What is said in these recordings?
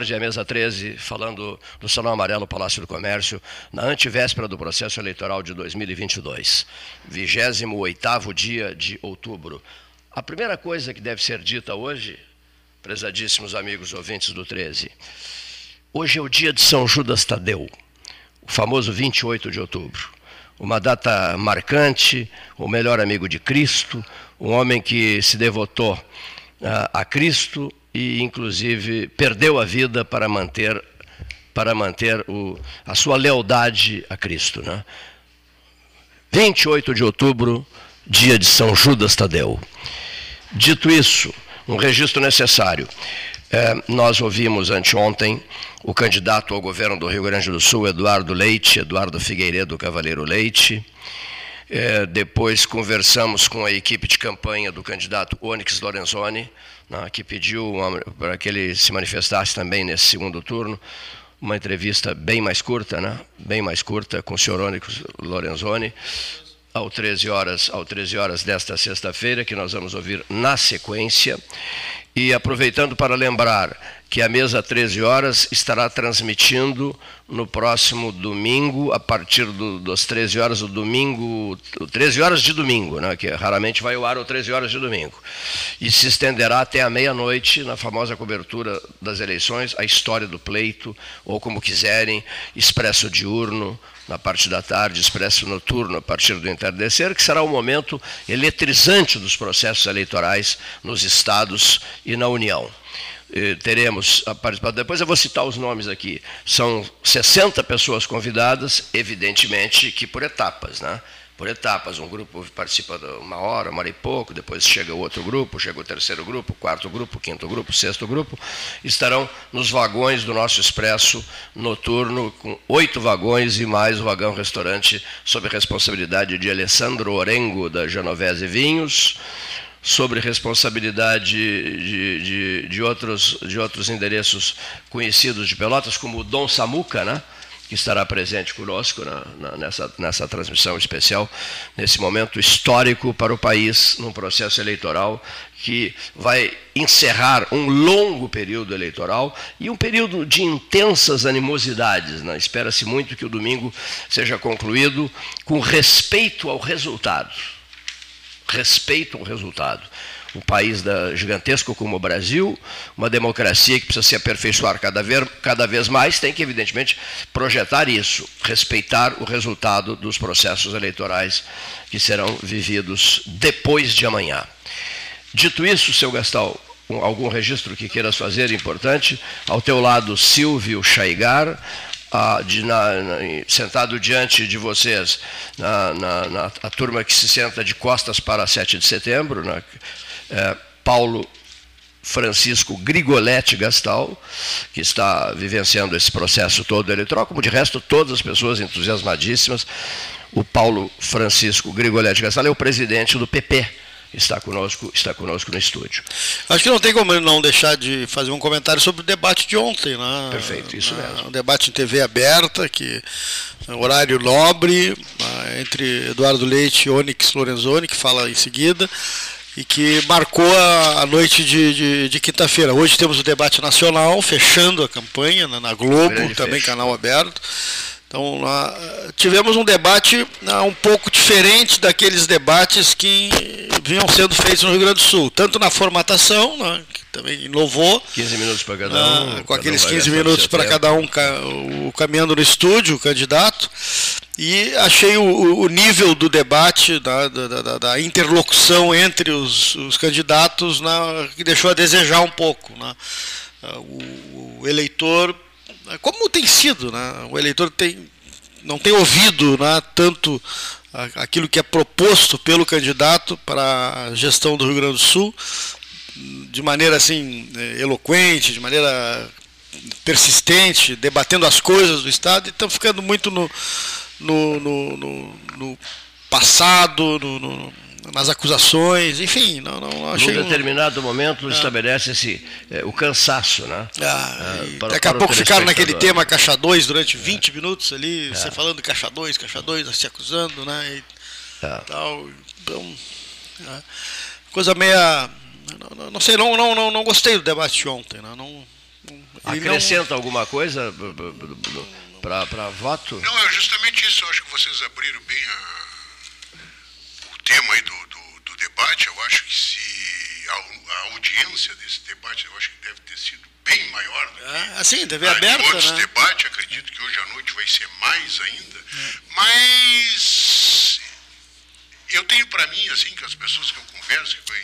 tarde, a mesa 13, falando do Salão Amarelo Palácio do Comércio, na antivéspera do processo eleitoral de 2022, 28º dia de outubro. A primeira coisa que deve ser dita hoje, prezadíssimos amigos ouvintes do 13, hoje é o dia de São Judas Tadeu, o famoso 28 de outubro. Uma data marcante, o melhor amigo de Cristo, um homem que se devotou a Cristo e, inclusive, perdeu a vida para manter, para manter o, a sua lealdade a Cristo. Né? 28 de outubro, dia de São Judas Tadeu. Dito isso, um registro necessário. É, nós ouvimos anteontem o candidato ao governo do Rio Grande do Sul, Eduardo Leite, Eduardo Figueiredo Cavaleiro Leite. É, depois conversamos com a equipe de campanha do candidato Onyx Lorenzoni, né, que pediu para que ele se manifestasse também nesse segundo turno. Uma entrevista bem mais curta, né? bem mais curta, com o senhor Onyx Lorenzoni, ao 13 horas, ao 13 horas desta sexta-feira, que nós vamos ouvir na sequência. E aproveitando para lembrar que a mesa 13 horas estará transmitindo no próximo domingo, a partir do, das 13 horas, o domingo, 13 horas de domingo, né, que raramente vai ao ar o 13 horas de domingo. E se estenderá até a meia-noite na famosa cobertura das eleições, a história do pleito, ou como quiserem, expresso diurno, na parte da tarde, expresso noturno a partir do entardecer, que será o momento eletrizante dos processos eleitorais nos estados e na União. Eh, teremos a participação. Depois eu vou citar os nomes aqui. São 60 pessoas convidadas, evidentemente que por etapas, né? Por etapas. Um grupo participa uma hora, uma hora e pouco, depois chega o outro grupo, chega o terceiro grupo, quarto grupo, quinto grupo, sexto grupo. Estarão nos vagões do nosso expresso noturno, com oito vagões e mais o vagão restaurante, sob responsabilidade de Alessandro Orengo, da Genovese Vinhos sobre responsabilidade de, de, de, outros, de outros endereços conhecidos de Pelotas, como o Dom Samuca, né? que estará presente conosco na, na, nessa, nessa transmissão especial, nesse momento histórico para o país, num processo eleitoral que vai encerrar um longo período eleitoral e um período de intensas animosidades. Né? Espera-se muito que o domingo seja concluído com respeito ao resultado respeito ao resultado. Um país da, gigantesco como o Brasil, uma democracia que precisa se aperfeiçoar cada vez, cada vez mais, tem que, evidentemente, projetar isso, respeitar o resultado dos processos eleitorais que serão vividos depois de amanhã. Dito isso, seu Gastal, algum registro que queiras fazer importante? Ao teu lado, Silvio Chaigar, de, na, na, sentado diante de vocês, na, na, a turma que se senta de costas para 7 de setembro, né? é, Paulo Francisco Grigoletti Gastal, que está vivenciando esse processo todo eleitoral, como de resto todas as pessoas entusiasmadíssimas. O Paulo Francisco Grigoletti Gastal é o presidente do PP, está conosco, está conosco no estúdio. Acho que não tem como não deixar de fazer um comentário sobre o debate de ontem, né? Perfeito, isso mesmo. Um debate em TV aberta, que é horário nobre, né, entre Eduardo Leite e Onyx Lorenzoni, que fala em seguida, e que marcou a, noite de, de, de quinta-feira. Hoje temos o debate nacional, fechando a campanha né, na Globo, também fecho. canal aberto. Então, tivemos um debate né, um pouco diferente daqueles debates que vinham sendo feitos no Rio Grande do Sul, tanto na formatação, né, que também inovou. 15 minutos para cada um. com aqueles 15 minutos para cada um, o, caminhando no estúdio, o candidato. E achei o, o nível do debate, da, da, da, da interlocução entre os, os candidatos, né, que deixou a desejar um pouco. Né. O, o eleitor como tem sido, né? o eleitor tem, não tem ouvido né, tanto aquilo que é proposto pelo candidato para a gestão do Rio Grande do Sul, de maneira assim é, eloquente, de maneira persistente, debatendo as coisas do Estado, e estão ficando muito no, no, no, no, no passado, no, nas acusações, enfim, não, não achei. Num determinado um... momento é. estabelece-se é, o cansaço, né? Ah, é, para, daqui a pouco ficaram naquele tema Caixa 2 durante 20 minutos ali, é. você falando de Caixa 2, Caixa 2, se acusando, né? E é. tal. Então, coisa meia. Não, não, sei, não, não, não, não gostei do debate de ontem, né? não, Acrescenta não... alguma coisa para voto? Não, é justamente isso. Eu acho que vocês abriram bem a, tema aí do, do, do, debate. Eu acho que se a, a, audiência desse debate, eu acho que deve ter sido bem maior. Do é, assim, deve aberta, outros né? debates. Acredito que hoje à noite vai ser mais ainda. É. Mas eu tenho para mim, assim, que as pessoas que eu converso, que eu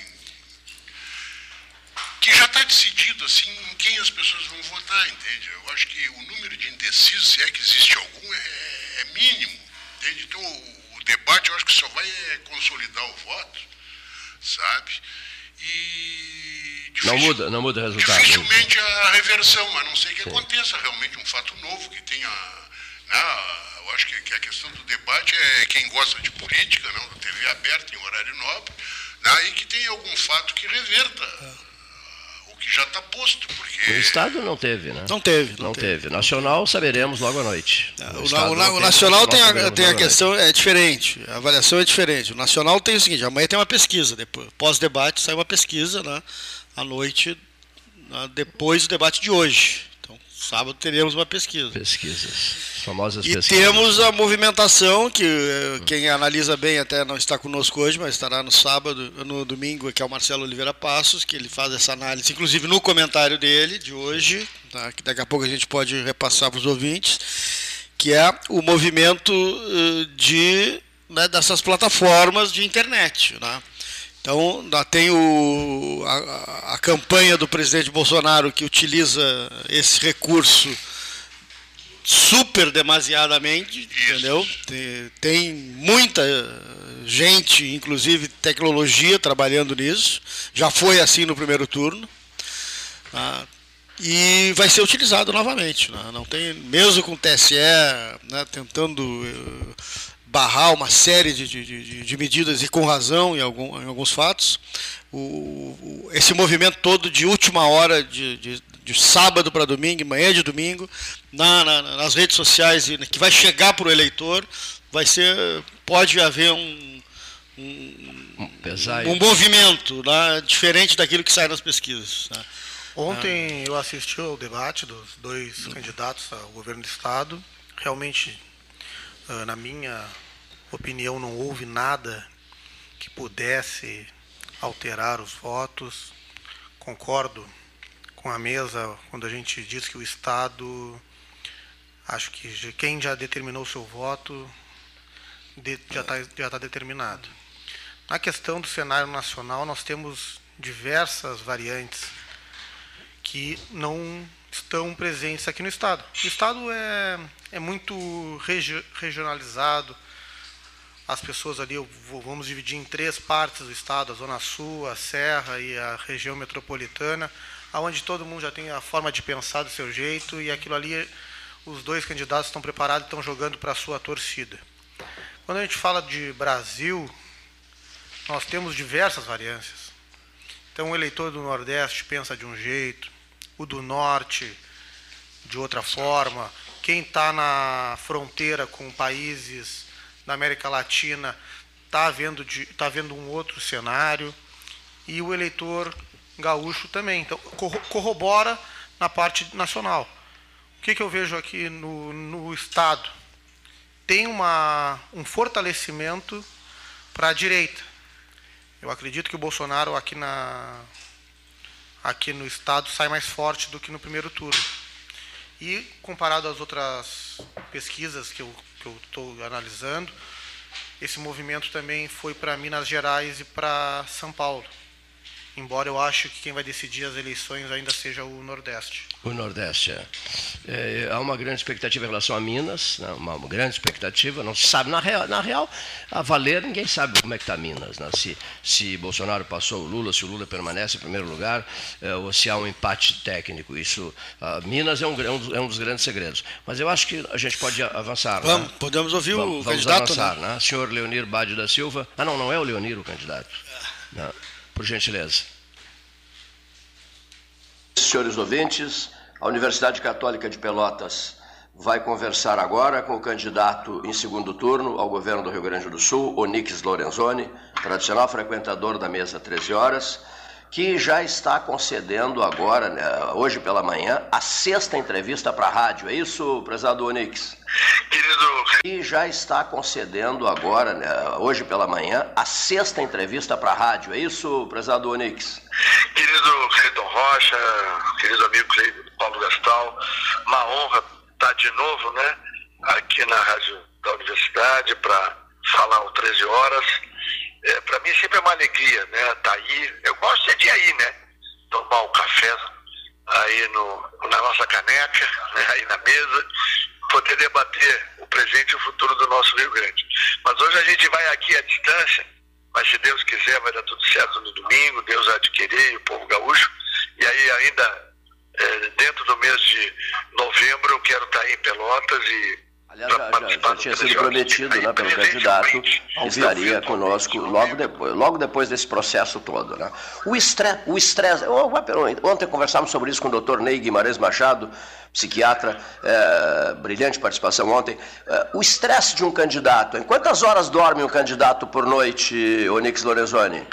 que já está decidido assim em quem as pessoas vão votar, entende? Eu acho que o número de indecisos, se é que existe algum, é, é mínimo, entende? Então debate eu acho que só vai é, consolidar o voto, sabe? E não muda, não muda o resultado. Dificilmente a reversão, a não ser que Sim. aconteça realmente um fato novo que tenha. Né, eu acho que, que, a questão do debate é quem gosta de política, não, TV aberta em horário nobre, né, e que tenha algum fato que reverta. Que já está posto. Porque... O Estado não teve, né? Não teve. Não, não teve. teve. Nacional saberemos logo à noite. É, o, o, o, o Nacional tem a, tem a questão, é diferente, a avaliação é diferente. O Nacional tem o seguinte, amanhã tem uma pesquisa, depois, pós-debate sai uma pesquisa né, à noite, né, depois do debate de hoje. Sábado teremos uma pesquisa. Pesquisas. Famosas e pesquisas. E temos a movimentação, que eh, quem analisa bem até não está conosco hoje, mas estará no sábado, no domingo, que é o Marcelo Oliveira Passos, que ele faz essa análise, inclusive no comentário dele de hoje, tá? que daqui a pouco a gente pode repassar para os ouvintes, que é o movimento eh, de, né, dessas plataformas de internet. Né? Então, tem o, a, a, campanha do presidente Bolsonaro que utiliza esse recurso super demasiadamente, entendeu? Tem, tem, muita gente, inclusive tecnologia, trabalhando nisso. Já foi assim no primeiro turno. Tá? E vai ser utilizado novamente. Né? Não tem, mesmo com o TSE né, tentando uh, barrar uma série de, de, de, medidas e com razão em, algum, em alguns fatos. O, o, esse movimento todo de última hora, de, de, de sábado para domingo, manhã de domingo, na, na, nas redes sociais, que vai chegar para o eleitor, vai ser, pode haver um, um, um movimento né, diferente daquilo que sai nas pesquisas. Né. Ontem eu assisti ao debate dos dois candidatos ao governo do Estado. Realmente, na minha opinião, não houve nada que pudesse alterar os votos. Concordo com a mesa quando a gente diz que o Estado, acho que quem já determinou o seu voto já está já tá determinado. Na questão do cenário nacional, nós temos diversas variantes que não estão presentes aqui no Estado. O Estado é, é muito regi regionalizado, as pessoas ali, vamos dividir em três partes do estado, a Zona Sul, a Serra e a região metropolitana, aonde todo mundo já tem a forma de pensar do seu jeito e aquilo ali, os dois candidatos estão preparados e estão jogando para a sua torcida. Quando a gente fala de Brasil, nós temos diversas variâncias. Então, o eleitor do Nordeste pensa de um jeito, o do Norte de outra forma, quem está na fronteira com países da América Latina está vendo, tá vendo um outro cenário e o eleitor gaúcho também. Então, corrobora na parte nacional. O que, que eu vejo aqui no, no Estado? Tem uma, um fortalecimento para a direita. Eu acredito que o Bolsonaro aqui, na, aqui no Estado sai mais forte do que no primeiro turno. E comparado às outras pesquisas que eu estou analisando, esse movimento também foi para Minas Gerais e para São Paulo. Embora eu acho que quem vai decidir as eleições ainda seja o Nordeste. O Nordeste, é. é há uma grande expectativa em relação a Minas, né, uma, uma, grande expectativa, não se sabe, na real, na real, a valer, ninguém sabe como é que está Minas, né, se, se Bolsonaro passou o Lula, se o Lula permanece em primeiro lugar, é, ou se há um empate técnico, isso, Minas é um, é um, dos grandes segredos. Mas eu acho que a gente pode avançar. Né? Vamos, né? podemos ouvir vamos, o vamos candidato. Vamos avançar, né? né? Senhor Leonir Bade da Silva, ah não, não é o Leonir o candidato. Não por gentileza. Senhores ouvintes, a Universidade Católica de Pelotas vai conversar agora com o candidato em segundo turno ao governo do Rio Grande do Sul, Onix Lorenzoni, tradicional frequentador da mesa 13 horas, que já está concedendo agora, né, hoje pela manhã, a sexta entrevista para a rádio. É isso, prezado Onix? Querido. Que já está concedendo agora, né, hoje pela manhã, a sexta entrevista para a rádio. É isso, prezado Onix? Querido Cleiton Rocha, querido amigo Paulo Gastal, uma honra estar de novo, né, aqui na rádio da universidade para falar o 13 horas é, para mim sempre é uma alegria, né? Tá aí. Eu gosto de aí, né? Tomar um café aí no, na nossa caneca, né? aí na mesa, poder debater o presente e o futuro do nosso Rio Grande. Mas hoje a gente vai aqui à distância, mas se Deus quiser vai dar tudo certo no domingo, Deus adquirir o povo gaúcho, e aí ainda é, dentro do mês de novembro eu quero estar aí em Pelotas e Aliás, já, já, já, tinha sido prometido né, pelo candidato que estaria conosco logo depois, logo depois desse processo todo. Né? O estresse, o estresse ontem conversamos sobre isso com o doutor Ney Guimarães Machado, psiquiatra, é, brilhante participação ontem. É, o estresse de um candidato, em quantas horas dorme um candidato por noite, Onix Lorenzoni?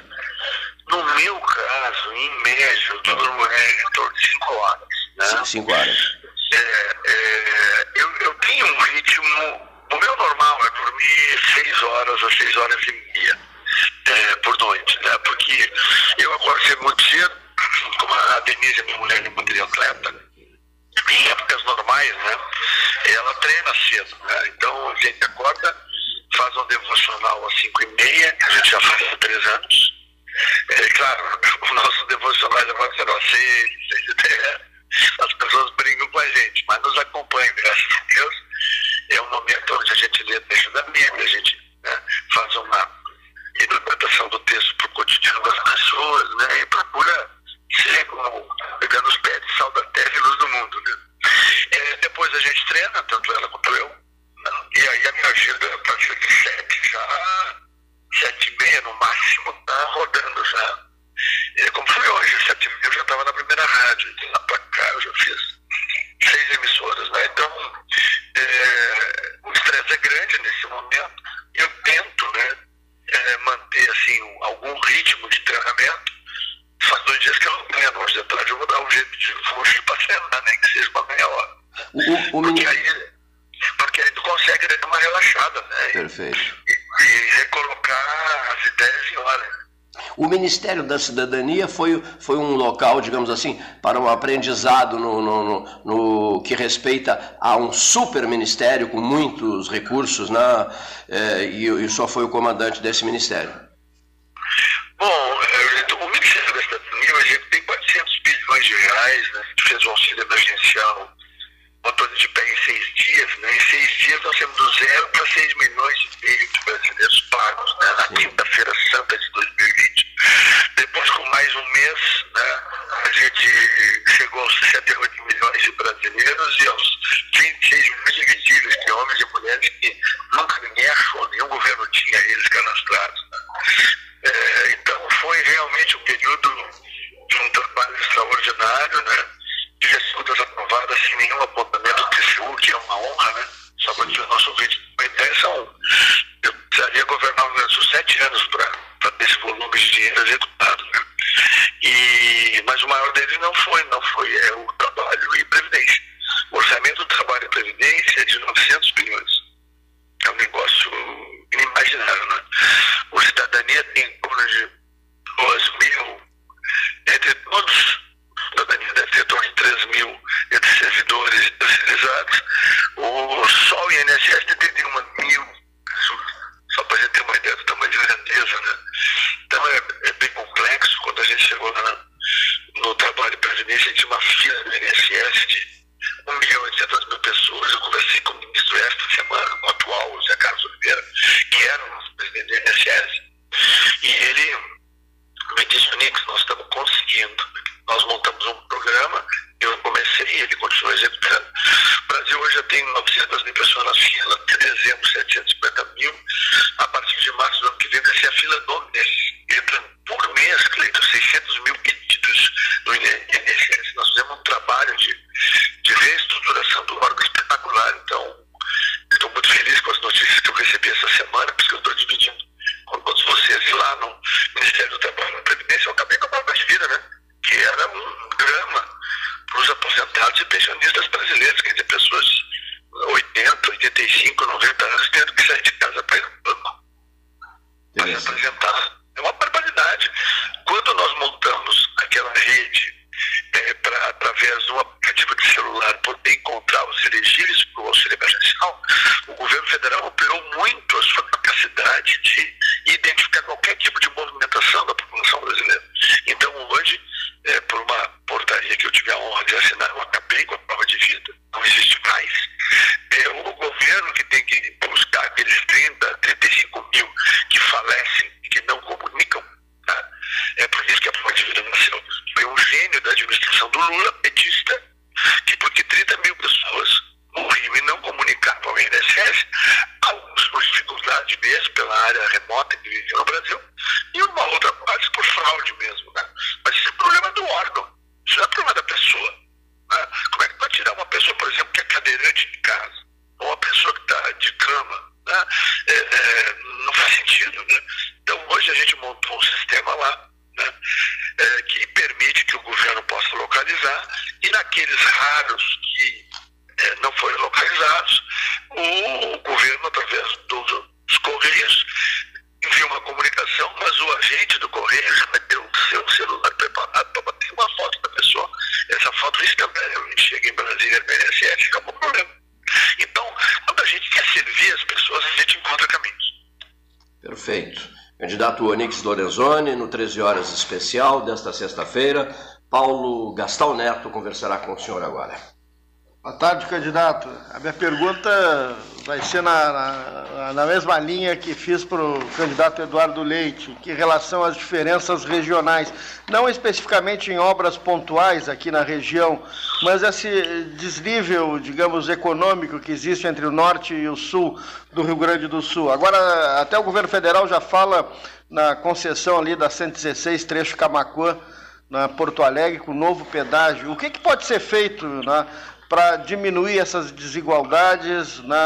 No meu caso, em média, eu durmo em torno de 5 horas. Né? 5 horas. É, é, eu, eu tenho um ritmo. O meu normal é dormir seis horas a seis horas e meia é, por noite, né? Porque eu acordo sempre muito cedo, como a Denise, minha mulher, é muito atleta, em épocas normais, né? Ela treina cedo, né? Então a gente acorda, faz um devocional às cinco e meia, a gente já faz há três anos. É claro, o nosso devocional já ser às seis, seis e dez as pessoas brincam com a gente, mas nos acompanham, graças a Deus. É um momento onde a gente lê texto da Bíblia, a gente né, faz uma interpretação do texto para o cotidiano das pessoas, né, e procura ser como pegando os pés de sal da terra e luz do mundo. Né. É, depois a gente treina, tanto ela quanto eu, né, e aí a minha agenda a partir de sete já, sete e meia no máximo, tá rodando já. É, como foi hoje, sete e meia eu já estava na primeira rádio, de lá para cá eu já fiz seis emissoras, né? Então, é, o estresse é grande nesse momento. Eu tento, né, é, manter, assim, algum ritmo de treinamento. Faz dois dias que eu não treino, hoje de tarde eu vou dar um jeito de fugir para treinar, nem que seja uma meia hora. O, o, porque, aí, porque aí tu consegue dar uma relaxada, né? Perfeito. E, e recolocar as ideias em ordem. O Ministério da Cidadania foi, foi um local, digamos assim, para um aprendizado no, no, no, no que respeita a um super ministério com muitos recursos, né? É, e, e só foi o comandante desse ministério. Bom, é, o Ministério da Cidadania, a gente tem 400 bilhões de reais, né? fez um auxílio emergencial botou de pé em seis dias, né? Em seis dias nós temos do zero para seis milhões e meio de brasileiros pagos, né? Na quinta-feira santa de 2020. Depois, com mais um mês, né? A gente chegou aos 68 milhões de brasileiros e aos 26 milhões de elegíveis, de homens e mulheres e naqueles raros que é, não foram localizados, o governo, através dos Correios, envia uma comunicação, mas o agente do Correio já ter o seu celular preparado para bater uma foto da pessoa. Essa foto instantaneamente chega em Brasília, PNSS, acabou o problema. Então, quando a gente quer servir as pessoas, a gente encontra caminhos. Perfeito. Candidato Onix Lorenzoni, no 13 horas especial desta sexta-feira. Paulo Gastal Neto conversará com o senhor agora. Boa tarde, candidato. A minha pergunta vai ser na, na, na mesma linha que fiz para o candidato Eduardo Leite, que em relação às diferenças regionais, não especificamente em obras pontuais aqui na região, mas esse desnível, digamos, econômico que existe entre o norte e o sul do Rio Grande do Sul. Agora, até o governo federal já fala na concessão ali da 116, trecho Camacuã, na Porto Alegre, com novo pedágio. O que, que pode ser feito né, para diminuir essas desigualdades. Né?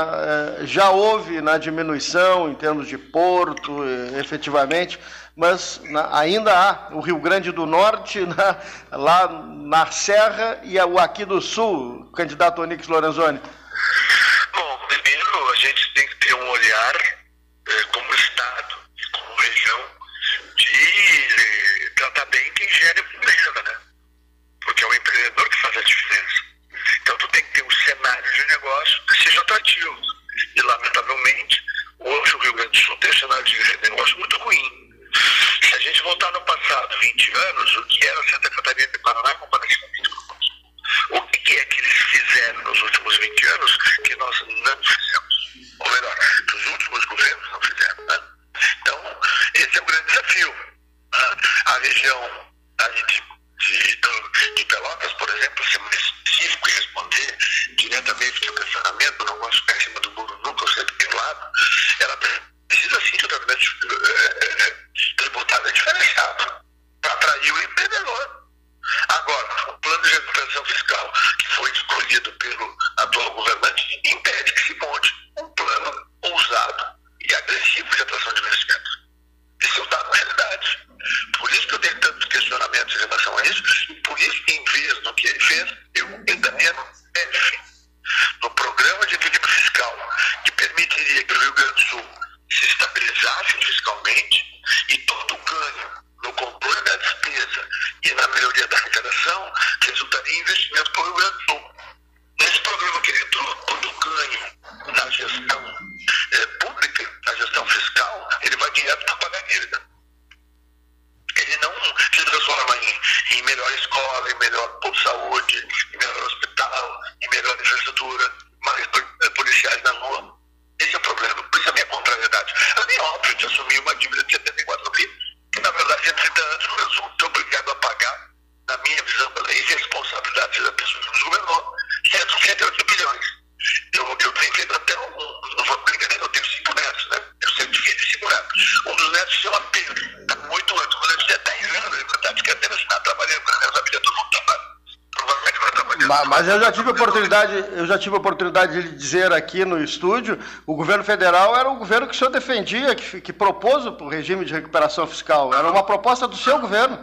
Já houve na diminuição em termos de porto, efetivamente, mas né, ainda há o Rio Grande do Norte, né, lá na Serra, e o aqui do Sul, candidato Onix Lorenzoni. Bom, primeiro a gente tem que ter um olhar eh, como Estado e como região de tratar bem quem gera empresa, né? Porque é o empreendedor que faz a diferença. Então, tu tem que ter um cenário de negócio que seja atrativo. E, lamentavelmente, hoje o Rio Grande do Sul tem um cenário de negócio muito ruim. Se a gente voltar no passado, 20 anos, o que era Santa Catarina e Paraná comparativamente conosco? O que é que eles fizeram nos últimos 20 anos que nós não fizemos? Ou melhor, que os últimos governos não fizeram. Né? Então, esse é o grande desafio. Né? A região de, de, de Pelotas, por exemplo, ser mais específico e responder diretamente o questionamento, não de ficar em cima do muro nunca, eu sempre tenho lado, ela precisa sim de um tratamento é, tributário diferenciado para atrair o empreendedor. Agora, o plano de recuperação fiscal que foi escolhido pelo atual governante impede que se monte um plano ousado e agressivo de atração de investimentos. Isso é um dado realidade. Por isso que eu tenho tantos questionamentos em relação a isso, e por isso que, em vez do que ele fez, eu no F, no programa de equilíbrio fiscal, que permitiria que o Rio Grande do Sul se estabilizasse fiscalmente e todo o ganho no controle da despesa e na melhoria da arrecadação resultaria em investimento para o Rio Grande do Sul. Nesse programa que ele entrou, todo o ganho na gestão é, pública, na gestão fiscal, ele vai direto para pagar dívida. Ele não se transforma em, em melhor escola, em melhor saúde, em melhor hospital, em melhor infraestrutura, mais policiais na rua. Esse é o problema, por isso a minha contrariedade. É bem óbvio de assumir uma dívida de 74 mil, que na verdade há 30 anos eu sou obrigado a pagar, na minha visão pela irresponsabilidade da pessoa que nos governou, 168 bilhões. Eu, eu tenho feito até um, não vou brincar, eu tenho cinco netos, né? Eu sempre tive cinco netos. Um dos netos se chama Pedro, está com oito anos. Quando ele tinha 10 anos, ele está de carteira assinada, trabalhando com essa vida, todo mundo trabalha. Provavelmente vai trabalhando. Mas, eu já tive oportunidade, eu já tive oportunidade de dizer aqui no estúdio, o governo federal era o governo que o senhor defendia, que, que propôs o regime de recuperação fiscal. Era uma proposta do seu governo.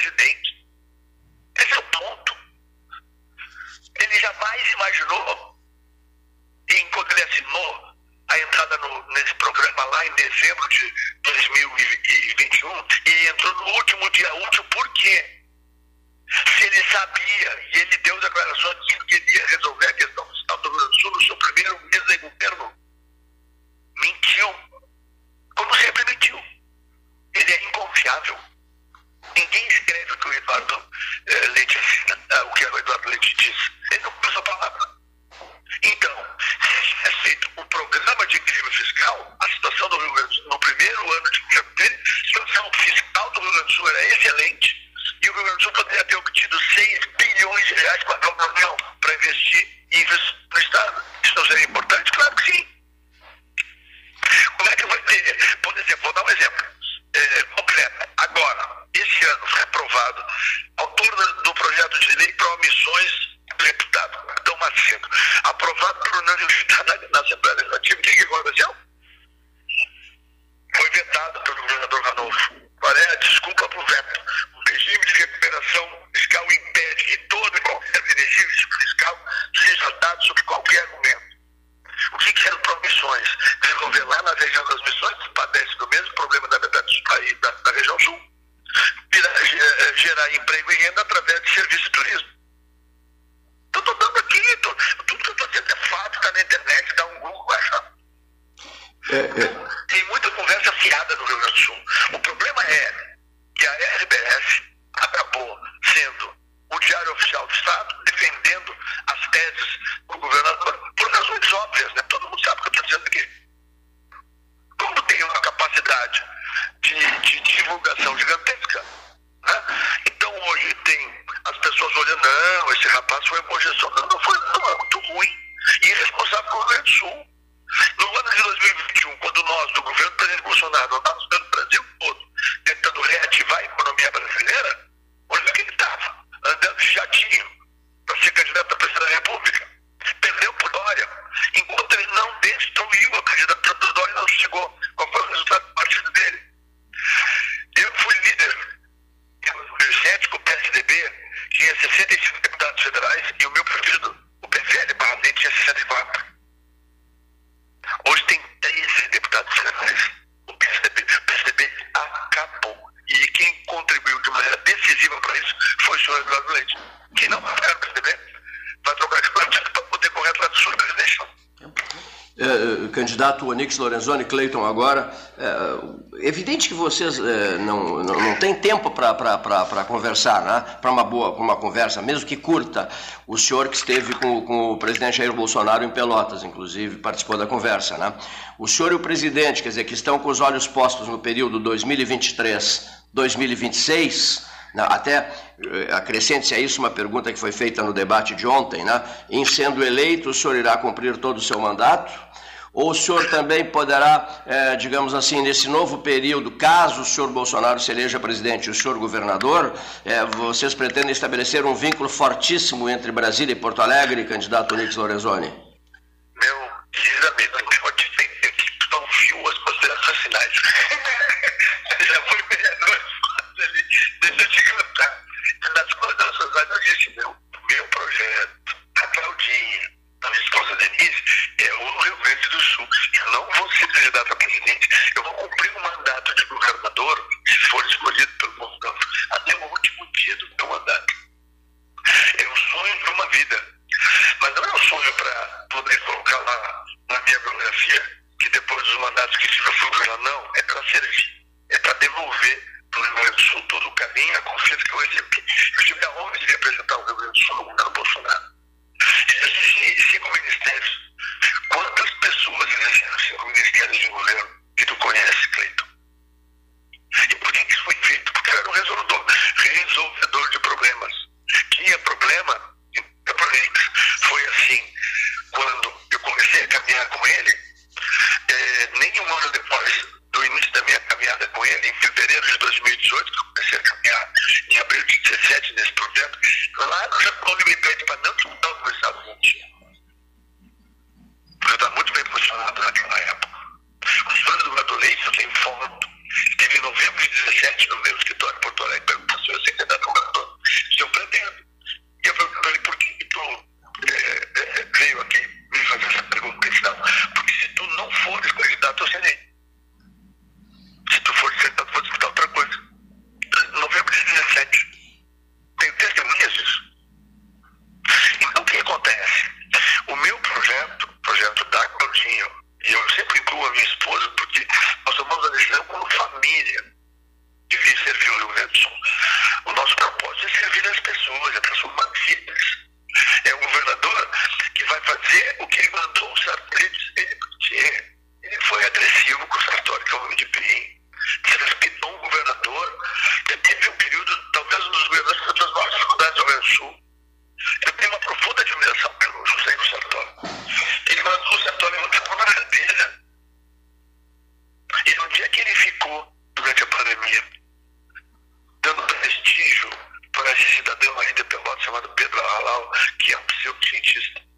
Presidente. Esse é o ponto ele jamais imaginou, enquanto ele assinou a entrada no, nesse programa lá em dezembro de 2021, e entrou no último dia útil, por quê? Se ele sabia, e ele deu declarações de que queria resolver a questão do Rio Grande do Sul no seu primeiro mês de governo, mentiu. Como sempre mentiu. Ele é inconfiável. Ninguém escreve o que o Eduardo eh, Leite assina, ah, o que o Eduardo Leite diz. Ele não usa a palavra. Então, se é feito um programa de crime fiscal, a situação do Rio Grande do Sul, no primeiro ano de governo dele, a situação fiscal do Rio Grande do Sul era excelente, e o Rio Grande do Sul poderia ter obtido 6 bilhões de reais com a União para investir em no Estado. Isso não seria importante? Claro que sim. Como é que vai ter? Por exemplo, vou dar um exemplo é, concreto. Agora, esse ano foi aprovado, autor do projeto de lei para omissões do deputado Adão Macedo, aprovado por unanimidade na Assembleia Legislativa. O que, que aconteceu? Foi vetado pelo governador Ranolfo. Qual é a desculpa para o veto? O regime de recuperação fiscal impede que todo e qualquer benefício fiscal seja dado sob qualquer argumento. O que, que eram promissões? Desenvolver lá na região das missões, padece do mesmo problema da metade da, da região sul eh, gerar emprego e renda através de serviço de turismo. Então, estou dando aqui, tô, tudo que eu estou dizendo é fato, está na internet, dá um Google, vai achar. É, é. Tem muita conversa fiada no Rio Grande do Sul. O problema é que a RBS acabou sendo o Diário Oficial do Estado, defendendo as teses do governador, por razões óbvias, né? Todo mundo sabe o que eu estou dizendo aqui. Como tem uma capacidade de, de divulgação gigantesca, né? Então hoje tem as pessoas olhando, não, esse rapaz foi uma objeção. Não, não foi não, é muito ruim. E irresponsável com o Rio Grande do Sul. No ano de 2021, quando nós, do governo do presidente Bolsonaro, andávamos pelo Brasil todo, tentando reativar a economia brasileira, olha que ele estava, andando de jatinho, para ser candidato a presidente da República. Perdeu por Dória. Enquanto ele não destruiu a candidatura do Dória, não chegou. Qual foi o resultado do partido dele? Eu fui líder do cético PSDB, tinha 65 deputados federais e o meu partido, o PFL, Barra tinha 64. Hoje tem 13 deputados federais. O PSDB, o PSDB acabou. E quem contribuiu de maneira decisiva para isso foi o senhor Eduardo Leite. Quem não vai o PSDB vai trocar de partido para poder correr atrás do presidente. É, é, candidato Onix Lorenzoni, Cleiton agora, é, evidente que vocês é, não, não, não têm tempo para conversar, né? para uma boa uma conversa, mesmo que curta. O senhor que esteve com, com, o presidente Jair Bolsonaro em Pelotas, inclusive, participou da conversa. Né? O senhor e o presidente, quer dizer, que estão com os olhos postos no período 2023-2026, né? Até eh, acrescente-se a isso uma pergunta que foi feita no debate de ontem, né? em sendo eleito, o senhor irá cumprir todo o seu mandato? Ou o senhor também poderá, é, digamos assim, nesse novo período, caso o senhor Bolsonaro se eleja presidente e o senhor governador, é, vocês pretendem estabelecer um vínculo fortíssimo entre Brasília e Porto Alegre, candidato Nix Lorenzoni? Meu querido amigo, eu vou te dizer que estão as considerações finais. Já foi deixa eu te contar. Nas finais eu disse, meu, meu projeto, a Claudinha, a minha esposa Denise, é o Rio Grande do Sul. Eu não vou ser candidato a presidente, eu vou cumprir um mandato de governador, se for escolhido pelo povo até o último dia do meu mandato. É um sonho de uma vida. Mas não é um sonho para poder colocar lá na minha biografia que depois dos mandatos que tive eu fui governador, não. É para servir. É para devolver para o Rio Grande do Sul todo o caminho, a confiança que eu recebi. Eu tive a honra de representar o Rio Grande do Sul no governo Bolsonaro. Exerci cinco ministérios. Quantas pessoas exerceram cinco ministérios de governo que tu conhece, Cleiton? E por que isso foi feito? Porque eu era um resolvedor, resolvedor de problemas. Tinha problema, foi assim, quando eu comecei a caminhar com ele, é, nem um ano depois do início da minha caminhada com ele, em fevereiro de 2018, que eu comecei a caminhar em abril de 17 nesse projeto, lá no Japão ele me pede para não disputar o estado mundial. Eu estava muito bem posicionado naquela época. O senhor Eduardo Leite, eu tenho foto, esteve em novembro de 17 no meu escritório em Porto Alegre, perguntou se eu sei candidato a governador. Se eu pretendo. E eu perguntei para ele, por que tu é, é, veio aqui me fazer essa pergunta? Ele disse, não, porque se tu não fores candidato, eu serei. Se tu for candidato, vou disputar outra coisa. Novembro de 17. Tenho testemunhas disso. Então, o que acontece? O meu projeto, o projeto da Claudinho, e eu sempre incluo a minha esposa, porque nós tomamos a decisão como família de vir servir o Rio Grande do Sul. O nosso propósito é servir as pessoas, é transformar чисто.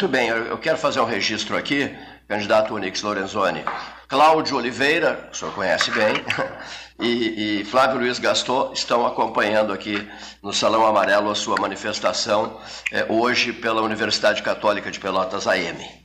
Muito bem, eu quero fazer um registro aqui, candidato Unix Lorenzoni. Cláudio Oliveira, o senhor conhece bem, e, e, Flávio Luiz Gaston estão acompanhando aqui no Salão Amarelo a sua manifestação eh, hoje pela Universidade Católica de Pelotas AM.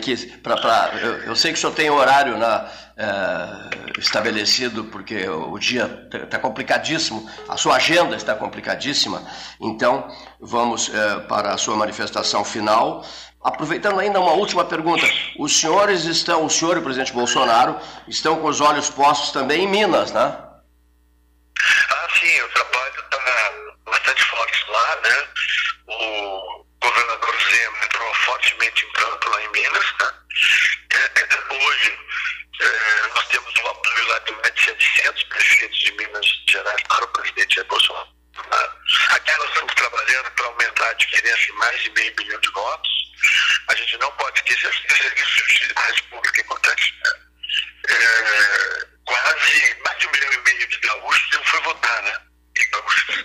Aqui, pra, pra, eu, eu, sei que o senhor tem horário na, é, estabelecido, porque o, dia está complicadíssimo, a sua agenda está complicadíssima, então vamos é, para a sua manifestação final. Aproveitando ainda uma última pergunta, os senhores estão, o senhor e o presidente Bolsonaro, estão com os olhos postos também em Minas, né? Ah, sim, o trabalho está bastante forte lá, né? O governador fortemente em campo lá em Minas, né? Hoje, é, nós temos um apoio lá de mais de 700 prefeitos de Minas Gerais para o presidente Jair Bolsonaro. Aqui nós estamos trabalhando para aumentar a diferença em mais de meio bilhão de votos. A gente não pode esquecer que o serviço de utilidade pública é importante. Né? É, quase mais de um milhão e meio de gaúchos não foi votar, né? Gaúchos.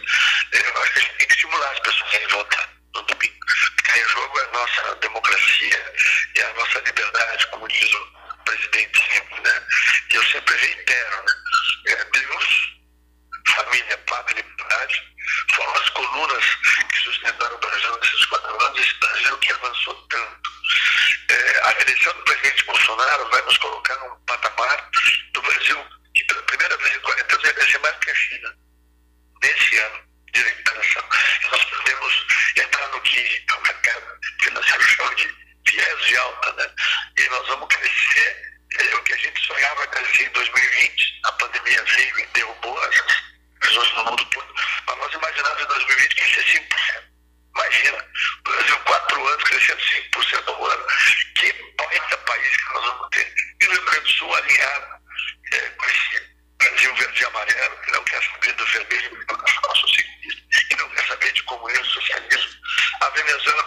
Que a gente tem que estimular as pessoas a votar no domingo. Porque em jogo é a nossa democracia e a nossa liberdade, como diz o presidente sempre, né? E eu sempre reitero, né? É Deus, família, pátria e liberdade foram as colunas que sustentaram o Brasil nesses quatro anos, esse Brasil que avançou tanto. É, a eleição do presidente Bolsonaro vai nos colocar num patamar do Brasil que pela primeira vez em 40 anos vai crescer mais que a China nesse ano E nós podemos entrar no que o mercado financeiro chama de viés de alta, né? E nós vamos crescer é, o que a gente sonhava crescer em 2020, a pandemia veio e derrubou essas pessoas no mundo todo, mas nós imaginávamos em 2020 que ia ser 5%. Imagina, o Brasil quatro anos crescendo 5% ao ano. Que baita país que nós vamos ter. E o Rio Grande do Sul alinhado é, com esse Brasil verde e amarelo, que não quer saber do vermelho, socialista, que não quer saber de comunismo, socialismo. A Venezuela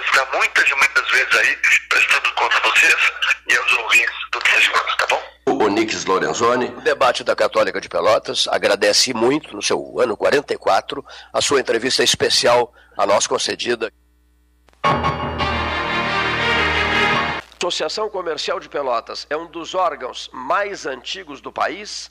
vou estar muitas e muitas vezes aí prestando conta a vocês e aos ouvintes do Três tá bom? O Nix Lorenzoni, o debate da Católica de Pelotas, agradece muito no seu ano 44 a sua entrevista especial a nós concedida. A Associação Comercial de Pelotas é um dos órgãos mais antigos do país,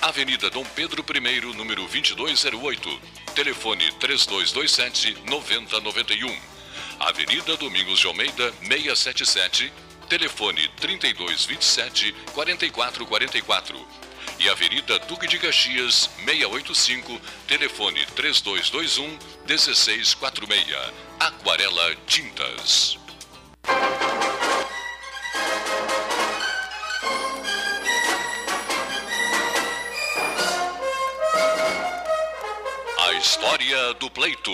Avenida Dom Pedro I, número 2208, telefone 3227 9091. Avenida Domingos de Almeida 677, telefone 3227 4444. E Avenida Duque de Caxias 685, telefone 3221 1646. Aquarela Tintas. História do Pleito.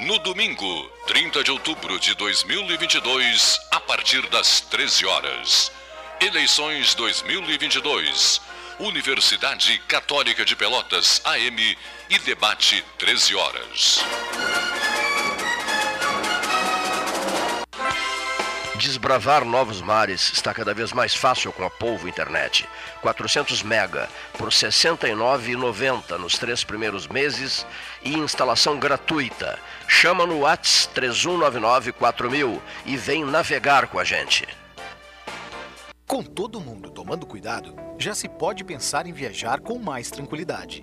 No domingo, 30 de outubro de 2022, a partir das 13 horas. Eleições 2022. Universidade Católica de Pelotas, AM e debate 13 horas. Desbravar novos mares está cada vez mais fácil com a Polvo Internet. 400 mega por R$ 69,90 nos três primeiros meses e instalação gratuita. Chama no Whats 31994000 e vem navegar com a gente. Com todo mundo tomando cuidado, já se pode pensar em viajar com mais tranquilidade.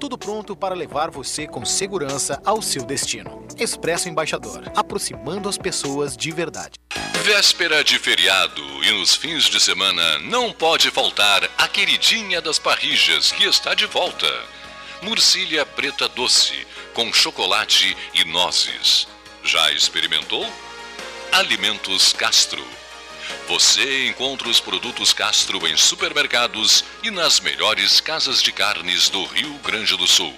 Tudo pronto para levar você com segurança ao seu destino. Expresso Embaixador, aproximando as pessoas de verdade. Véspera de feriado e nos fins de semana não pode faltar a queridinha das parrijas que está de volta. Murcilha preta doce com chocolate e nozes. Já experimentou? Alimentos Castro. Você encontra os produtos Castro em supermercados e nas melhores casas de carnes do Rio Grande do Sul.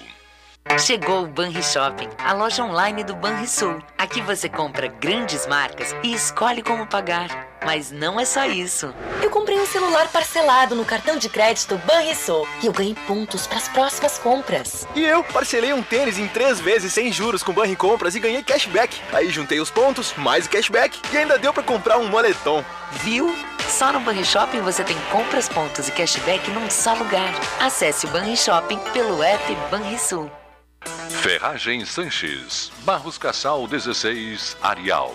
Chegou o Banri Shopping, a loja online do Banrisul. Aqui você compra grandes marcas e escolhe como pagar. Mas não é só isso. Eu comprei um celular parcelado no cartão de crédito Banrisul e eu ganhei pontos para as próximas compras. E eu parcelei um tênis em três vezes sem juros com Banri Compras e ganhei cashback. Aí juntei os pontos, mais o cashback e ainda deu para comprar um moletom. Viu? Só no Banri Shopping você tem compras, pontos e cashback num só lugar. Acesse o Banri Shopping pelo app Banrisul. Ferragem Sanches, Barros Cassal 16, Arial.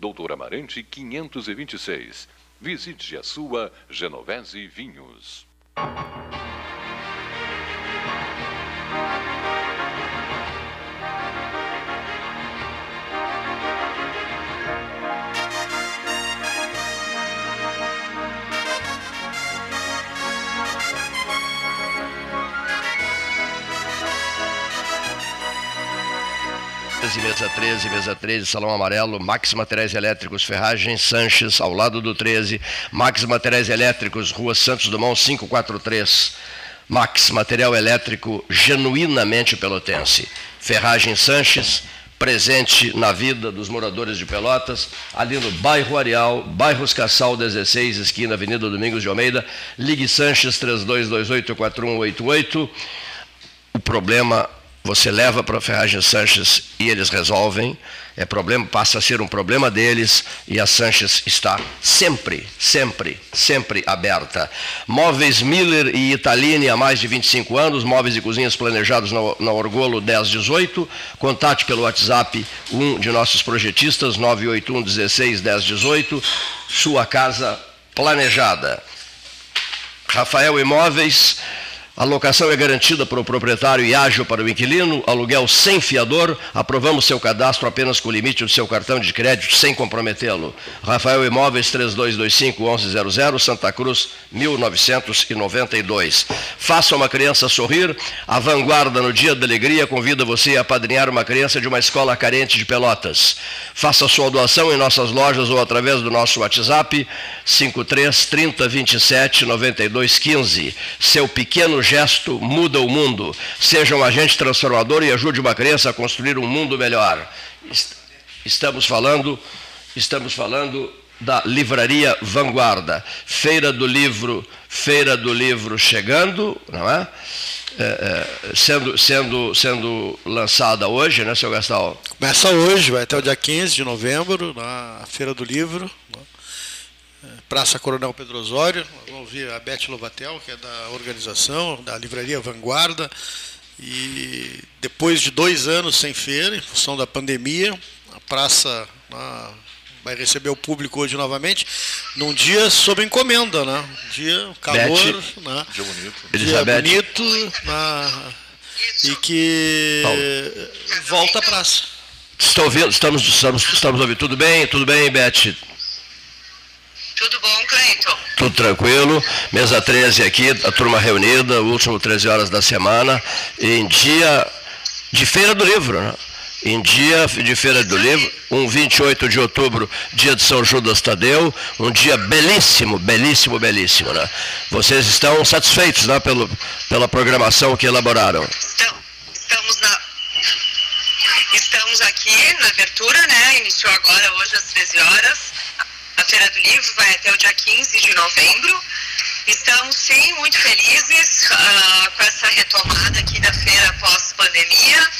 Doutor Amarante 526. Visite a sua Genovese Vinhos. Mesa 13, mesa 13, Salão Amarelo, Max Materiais Elétricos, Ferragem Sanches, ao lado do 13, Max Materiais Elétricos, Rua Santos Dumont 543. Max Material Elétrico genuinamente pelotense. Ferragem Sanches, presente na vida dos moradores de Pelotas, ali no bairro Areal, bairros Cassal 16, esquina Avenida Domingos de Almeida, Ligue Sanches 32284188. O problema você leva para Ferragem Sanches e eles resolvem. É problema, passa a ser um problema deles e a Sanches está sempre, sempre, sempre aberta. Móveis Miller e Italine há mais de 25 anos, móveis e cozinhas planejados na Orgolo 1018. Contate pelo WhatsApp um de nossos projetistas, 981 16 1018. Sua casa planejada. Rafael Imóveis a locação é garantida para o proprietário e ágil para o inquilino, aluguel sem fiador, aprovamos seu cadastro apenas com o limite do seu cartão de crédito sem comprometê-lo. Rafael Imóveis 3225-1100, Santa Cruz, 1992. Faça uma criança sorrir, a vanguarda no dia da alegria convida você a padrinhar uma criança de uma escola carente de Pelotas. Faça sua doação em nossas lojas ou através do nosso WhatsApp 53 30 27 92 15. Seu pequeno gesto muda o mundo. Seja um agente transformador e ajude uma criança a construir um mundo melhor. Estamos falando, estamos falando da Livraria Vanguarda. Feira do Livro, Feira do Livro chegando, não é? É, é, sendo, sendo, sendo lançada hoje, né, seu Gastal? Começa hoje, vai até o dia 15 de novembro, na Feira do Livro. Né? Praça Coronel Pedro Osório. Vamos ouvir a Beth Lovatel, que é da organização, da Livraria Vanguarda. E depois de dois anos sem feira, em função da pandemia, a praça ah, vai receber o público hoje novamente, num dia sob encomenda, né? Dia calor, Beth, né? dia bonito, dia bonito na, e que Paulo. volta à praça. Estou ouvindo, estamos, estamos, estamos ouvindo. Tudo bem? Tudo bem, Beth? Tudo bom, Cleiton? Tudo tranquilo. Mesa 13 aqui, a turma reunida, último 13 horas da semana, em dia de Feira do Livro, né? Em dia de Feira do Livro, um 28 de outubro, dia de São Judas Tadeu, um dia belíssimo, belíssimo, belíssimo, né? Vocês estão satisfeitos, né, pelo, pela programação que elaboraram? Estamos na, Estamos aqui na abertura, né? Iniciou agora, hoje às 13 horas. A Feira do Livro vai até o dia 15 de novembro. Estamos, sim, muito felizes uh, com essa retomada aqui da feira pós-pandemia.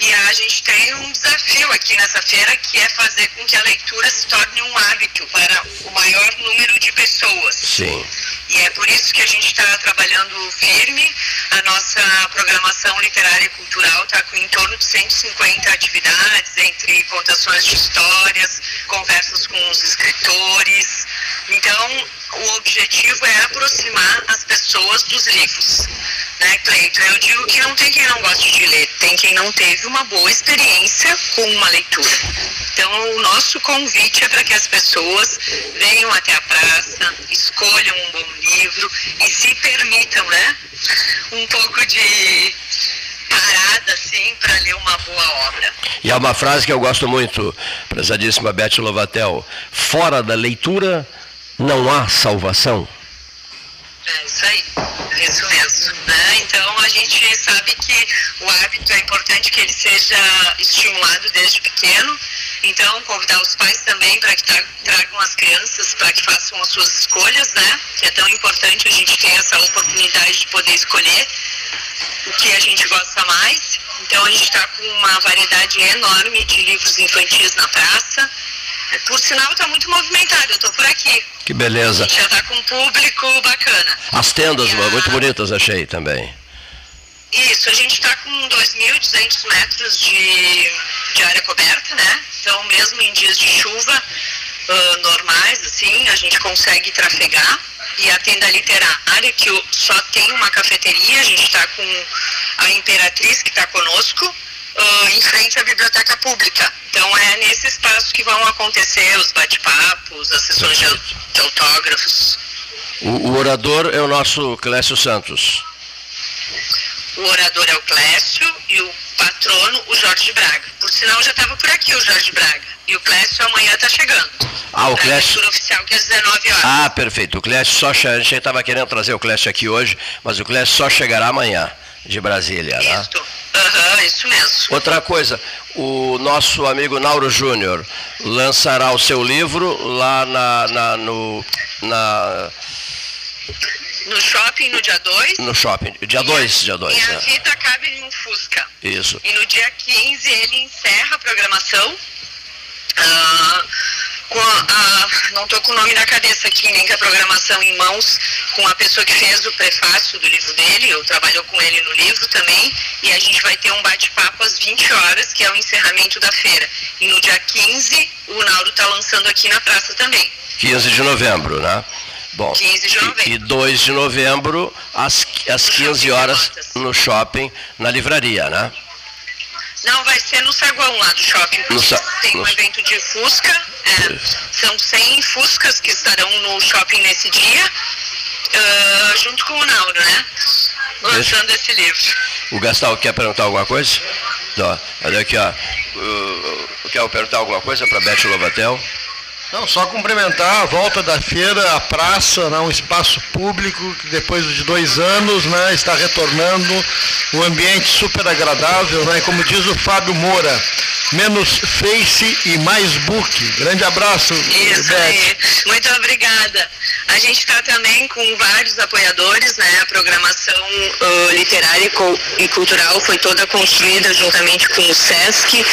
E a gente tem um desafio aqui nessa feira que é fazer com que a leitura se torne um hábito para o maior número de pessoas. Sim. E é por isso que a gente está trabalhando firme. A nossa programação literária e cultural está com em torno de 150 atividades, entre contações de histórias, conversas com os escritores. Então, o objetivo é aproximar as pessoas dos livros. Né, Cleiton? Eu digo que não tem quem não goste de ler, tem quem não teve uma boa experiência com uma leitura. Então, o nosso convite é para que as pessoas venham até a praça, escolham um bom livro e se permitam, né? Um pouco de parada, assim, para ler uma boa obra. E há uma frase que eu gosto muito, prezadíssima Beth Lovatel: fora da leitura não há salvação. É isso aí, é isso mesmo. Né? Então a gente sabe que o hábito é importante que ele seja estimulado desde pequeno. Então convidar os pais também para que tragam as crianças para que façam as suas escolhas, né? Que é tão importante a gente ter essa oportunidade de poder escolher o que a gente gosta mais. Então a gente está com uma variedade enorme de livros infantis na praça. Por sinal, está muito movimentado, eu estou por aqui. Que beleza. A gente já está com um público bacana. As tendas, a... muito bonitas, achei também. Isso, a gente está com 2.200 metros de, de área coberta, né? Então, mesmo em dias de chuva uh, normais, assim, a gente consegue trafegar. E a tenda literária, que só tem uma cafeteria, a gente está com a Imperatriz, que está conosco, uh, em frente à biblioteca pública. Então é nesse espaço que vão acontecer os bate-papos, as sessões de, autógrafos. O, o, orador é o nosso Clécio Santos. O orador é o Clécio e o patrono o Jorge Braga. Por sinal, já estava por aqui o Jorge Braga. E o Clécio amanhã está chegando. Ah, o Clécio. oficial que é às 19 horas. Ah, perfeito. O Clécio só. A gente estava querendo trazer o Clécio aqui hoje, mas o Clécio só chegará amanhã de Brasília, né? Isso. Uhum, isso mesmo. Outra coisa, o nosso amigo Nauro Júnior lançará o seu livro lá na, na no, na No shopping no dia 2? No shopping, dia 2, dia 2. E a né? Vita cabe em um Fusca. Isso. E no dia 15 ele encerra a programação. Ah, com a, não estou com o nome na cabeça aqui, nem com a programação em mãos, com a pessoa que fez o prefácio do livro dele, eu trabalhou com ele no livro também, e a gente vai ter um bate-papo às 20 horas, que é o encerramento da feira. E no dia 15, o Nauro está lançando aqui na praça também. 15 de novembro, né? Bom, 15 de novembro. E, e 2 de novembro, às, às 15 horas, no shopping, na livraria, né? Não, vai ser no saguão lá do shopping, No sa- tem um evento de Fusca. é, são 100 Fuscas que estarão no shopping nesse dia, ah, junto com o Nauro, né? Lançando esse livro. O Gastal quer perguntar alguma coisa? Ó, olha aqui, ó. Uh, quer perguntar alguma coisa para Beth Lovatel? Não, só cumprimentar a volta da feira, a praça, né, um espaço público que depois de dois anos né, está retornando, um ambiente super agradável, né, como diz o Fábio Moura, menos face e mais book. Grande abraço, Isso Beth. aí. Muito obrigada. A gente está também com vários apoiadores, né? A programação ah, literária e cu- cultural foi toda construída juntamente com o SESC,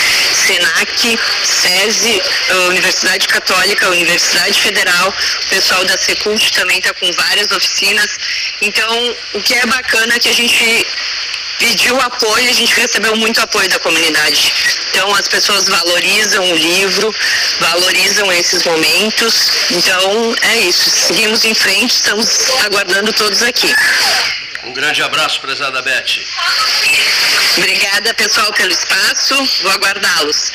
SENAC, SESI, a Universidade Católica, a Universidade Federal, o pessoal da Secult também está com várias oficinas. Então, o que é bacana é que a gente pediu apoio, a gente recebeu muito apoio da comunidade. Então as pessoas valorizam o livro, valorizam esses momentos. Então é isso. Seguimos em frente, estamos aguardando todos aqui. Um grande abraço, prezada Beth. Obrigada, pessoal, pelo espaço. Vou aguardá-los.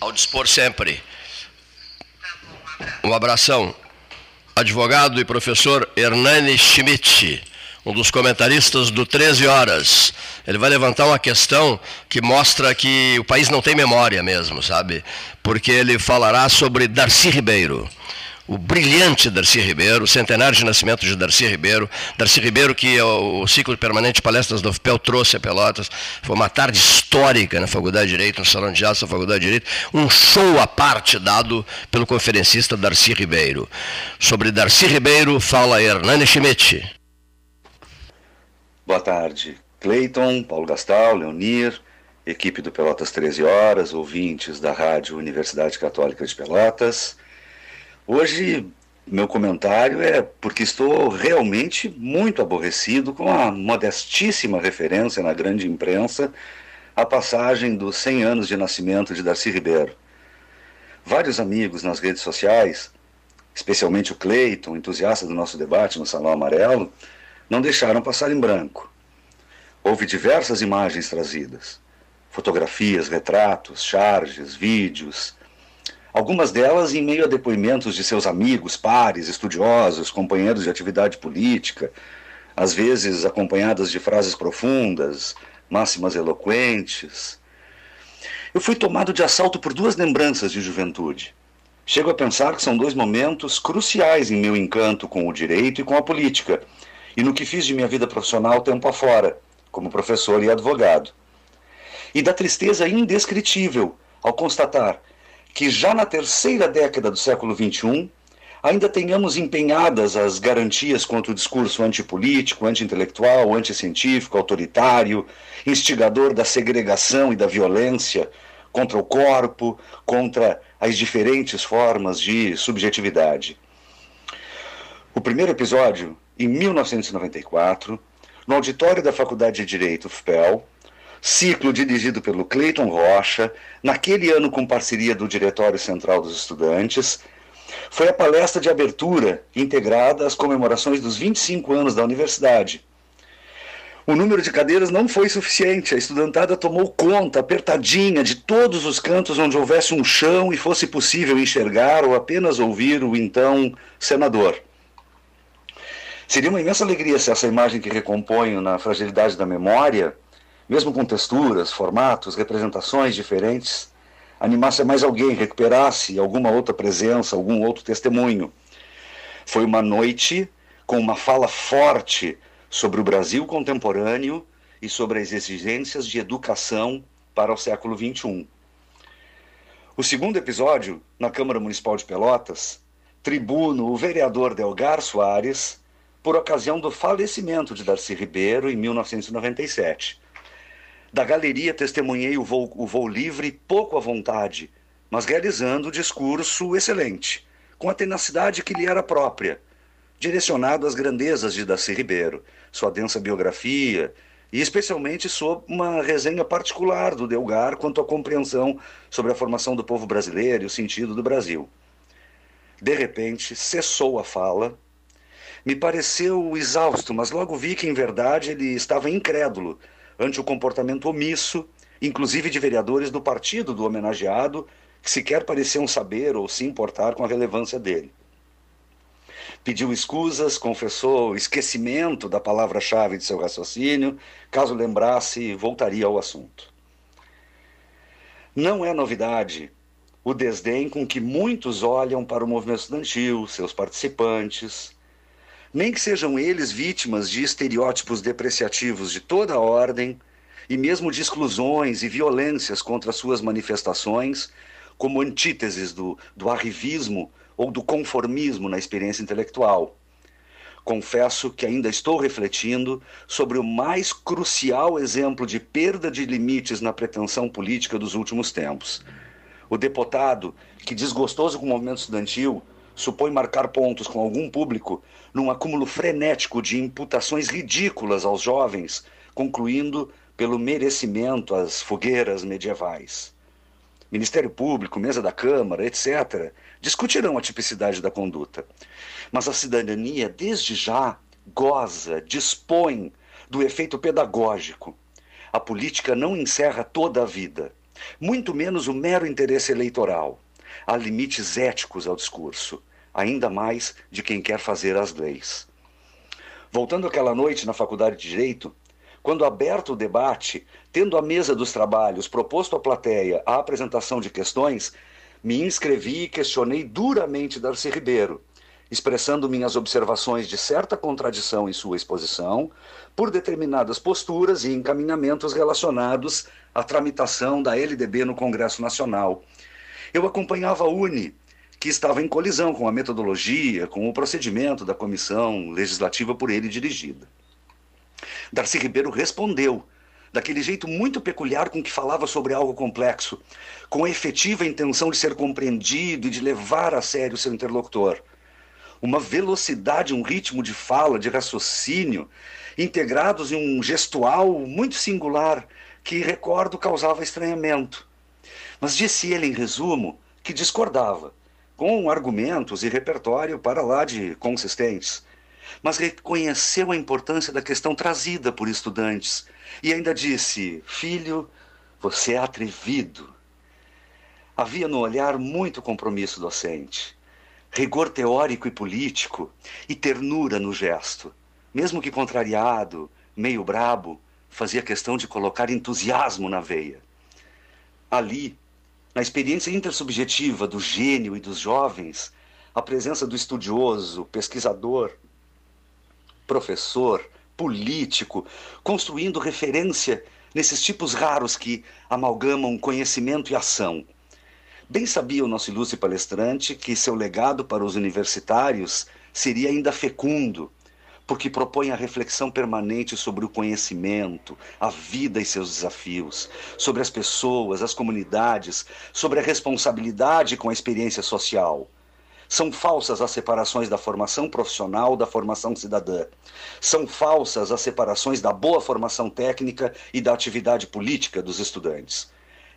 Ao dispor sempre. Um abração. Advogado e professor Hernani Schmidt, um dos comentaristas do 13 Horas. Ele vai levantar uma questão que mostra que o país não tem memória mesmo, sabe? Porque ele falará sobre Darcy Ribeiro. O brilhante Darcy Ribeiro, centenário de nascimento de Darcy Ribeiro. Darcy Ribeiro, que o, o ciclo permanente de palestras do FPEL trouxe a Pelotas. Foi uma tarde histórica na Faculdade de Direito, no Salão de Jazz da Faculdade de Direito. Um show à parte dado pelo conferencista Darcy Ribeiro. Sobre Darcy Ribeiro, fala Hernani Schmidt. Boa tarde, Cleiton, Paulo Gastal, Leonir, equipe do Pelotas 13 Horas, ouvintes da Rádio Universidade Católica de Pelotas. Hoje, meu comentário é porque estou realmente muito aborrecido com a modestíssima referência na grande imprensa à passagem dos 100 anos de nascimento de Darcy Ribeiro. Vários amigos nas redes sociais, especialmente o Cleiton, entusiasta do nosso debate no Salão Amarelo, não deixaram passar em branco. Houve diversas imagens trazidas: fotografias, retratos, charges, vídeos. Algumas delas em meio a depoimentos de seus amigos, pares, estudiosos, companheiros de atividade política, às vezes acompanhadas de frases profundas, máximas eloquentes. Eu fui tomado de assalto por duas lembranças de juventude. Chego a pensar que são dois momentos cruciais em meu encanto com o direito e com a política, e no que fiz de minha vida profissional tempo afora, como professor e advogado. E da tristeza indescritível ao constatar que já na terceira década do século XXI ainda tenhamos empenhadas as garantias contra o discurso antipolítico, anti-intelectual, anticientífico, autoritário, instigador da segregação e da violência contra o corpo, contra as diferentes formas de subjetividade. O primeiro episódio, em 1994, no auditório da Faculdade de Direito FPEL, ciclo dirigido pelo Cleiton Rocha, naquele ano com parceria do Diretório Central dos Estudantes, foi a palestra de abertura integrada às comemorações dos 25 anos da universidade. O número de cadeiras não foi suficiente, a estudantada tomou conta, apertadinha, de todos os cantos onde houvesse um chão e fosse possível enxergar ou apenas ouvir o então senador. Seria uma imensa alegria se essa imagem que recomponho na fragilidade da memória, mesmo com texturas, formatos, representações diferentes, animasse mais alguém, recuperasse alguma outra presença, algum outro testemunho. Foi uma noite com uma fala forte sobre o Brasil contemporâneo e sobre as exigências de educação para o século XXI. O segundo episódio, na Câmara Municipal de Pelotas, tribuno o vereador Delgar Soares, por ocasião do falecimento de Darcy Ribeiro em 1997. Da galeria testemunhei o voo, o voo livre pouco à vontade, mas realizando o discurso excelente, com a tenacidade que lhe era própria, direcionado às grandezas de Darcy Ribeiro, sua densa biografia, e especialmente sob uma resenha particular do Delgar quanto à compreensão sobre a formação do povo brasileiro e o sentido do Brasil. De repente, cessou a fala. Me pareceu exausto, mas logo vi que, em verdade, ele estava incrédulo ante o comportamento omisso, inclusive de vereadores do partido do homenageado, que sequer pareciam saber ou se importar com a relevância dele. Pediu escusas, confessou esquecimento da palavra-chave de seu raciocínio, caso lembrasse, voltaria ao assunto. Não é novidade o desdém com que muitos olham para o movimento estudantil, seus participantes, nem que sejam eles vítimas de estereótipos depreciativos de toda a ordem e mesmo de exclusões e violências contra suas manifestações, como antíteses do, do arrivismo ou do conformismo na experiência intelectual. Confesso que ainda estou refletindo sobre o mais crucial exemplo de perda de limites na pretensão política dos últimos tempos o deputado, que desgostoso com o movimento estudantil, supõe marcar pontos com algum público num acúmulo frenético de imputações ridículas aos jovens, concluindo pelo merecimento às fogueiras medievais. Ministério Público, mesa da Câmara, etc., discutirão a tipicidade da conduta. Mas a cidadania, desde já, goza, dispõe do efeito pedagógico. A política não encerra toda a vida muito menos o mero interesse eleitoral. Há limites éticos ao discurso, ainda mais de quem quer fazer as leis. Voltando aquela noite na Faculdade de Direito, quando aberto o debate, tendo à mesa dos trabalhos proposto à plateia a apresentação de questões, me inscrevi e questionei duramente Darcy Ribeiro, expressando minhas observações de certa contradição em sua exposição, por determinadas posturas e encaminhamentos relacionados à tramitação da LDB no Congresso Nacional. Eu acompanhava a UNE, que estava em colisão com a metodologia, com o procedimento da comissão legislativa por ele dirigida. Darcy Ribeiro respondeu, daquele jeito muito peculiar com que falava sobre algo complexo, com a efetiva intenção de ser compreendido e de levar a sério seu interlocutor uma velocidade, um ritmo de fala, de raciocínio, integrados em um gestual muito singular que, recordo, causava estranhamento. Mas disse ele, em resumo, que discordava, com argumentos e repertório para lá de consistentes, mas reconheceu a importância da questão trazida por estudantes e ainda disse: Filho, você é atrevido. Havia no olhar muito compromisso docente rigor teórico e político e ternura no gesto. Mesmo que contrariado, meio brabo, fazia questão de colocar entusiasmo na veia. Ali, na experiência intersubjetiva do gênio e dos jovens, a presença do estudioso, pesquisador, professor, político, construindo referência nesses tipos raros que amalgamam conhecimento e ação. Bem sabia o nosso ilustre palestrante que seu legado para os universitários seria ainda fecundo, porque propõe a reflexão permanente sobre o conhecimento, a vida e seus desafios, sobre as pessoas, as comunidades, sobre a responsabilidade com a experiência social. São falsas as separações da formação profissional da formação cidadã. São falsas as separações da boa formação técnica e da atividade política dos estudantes.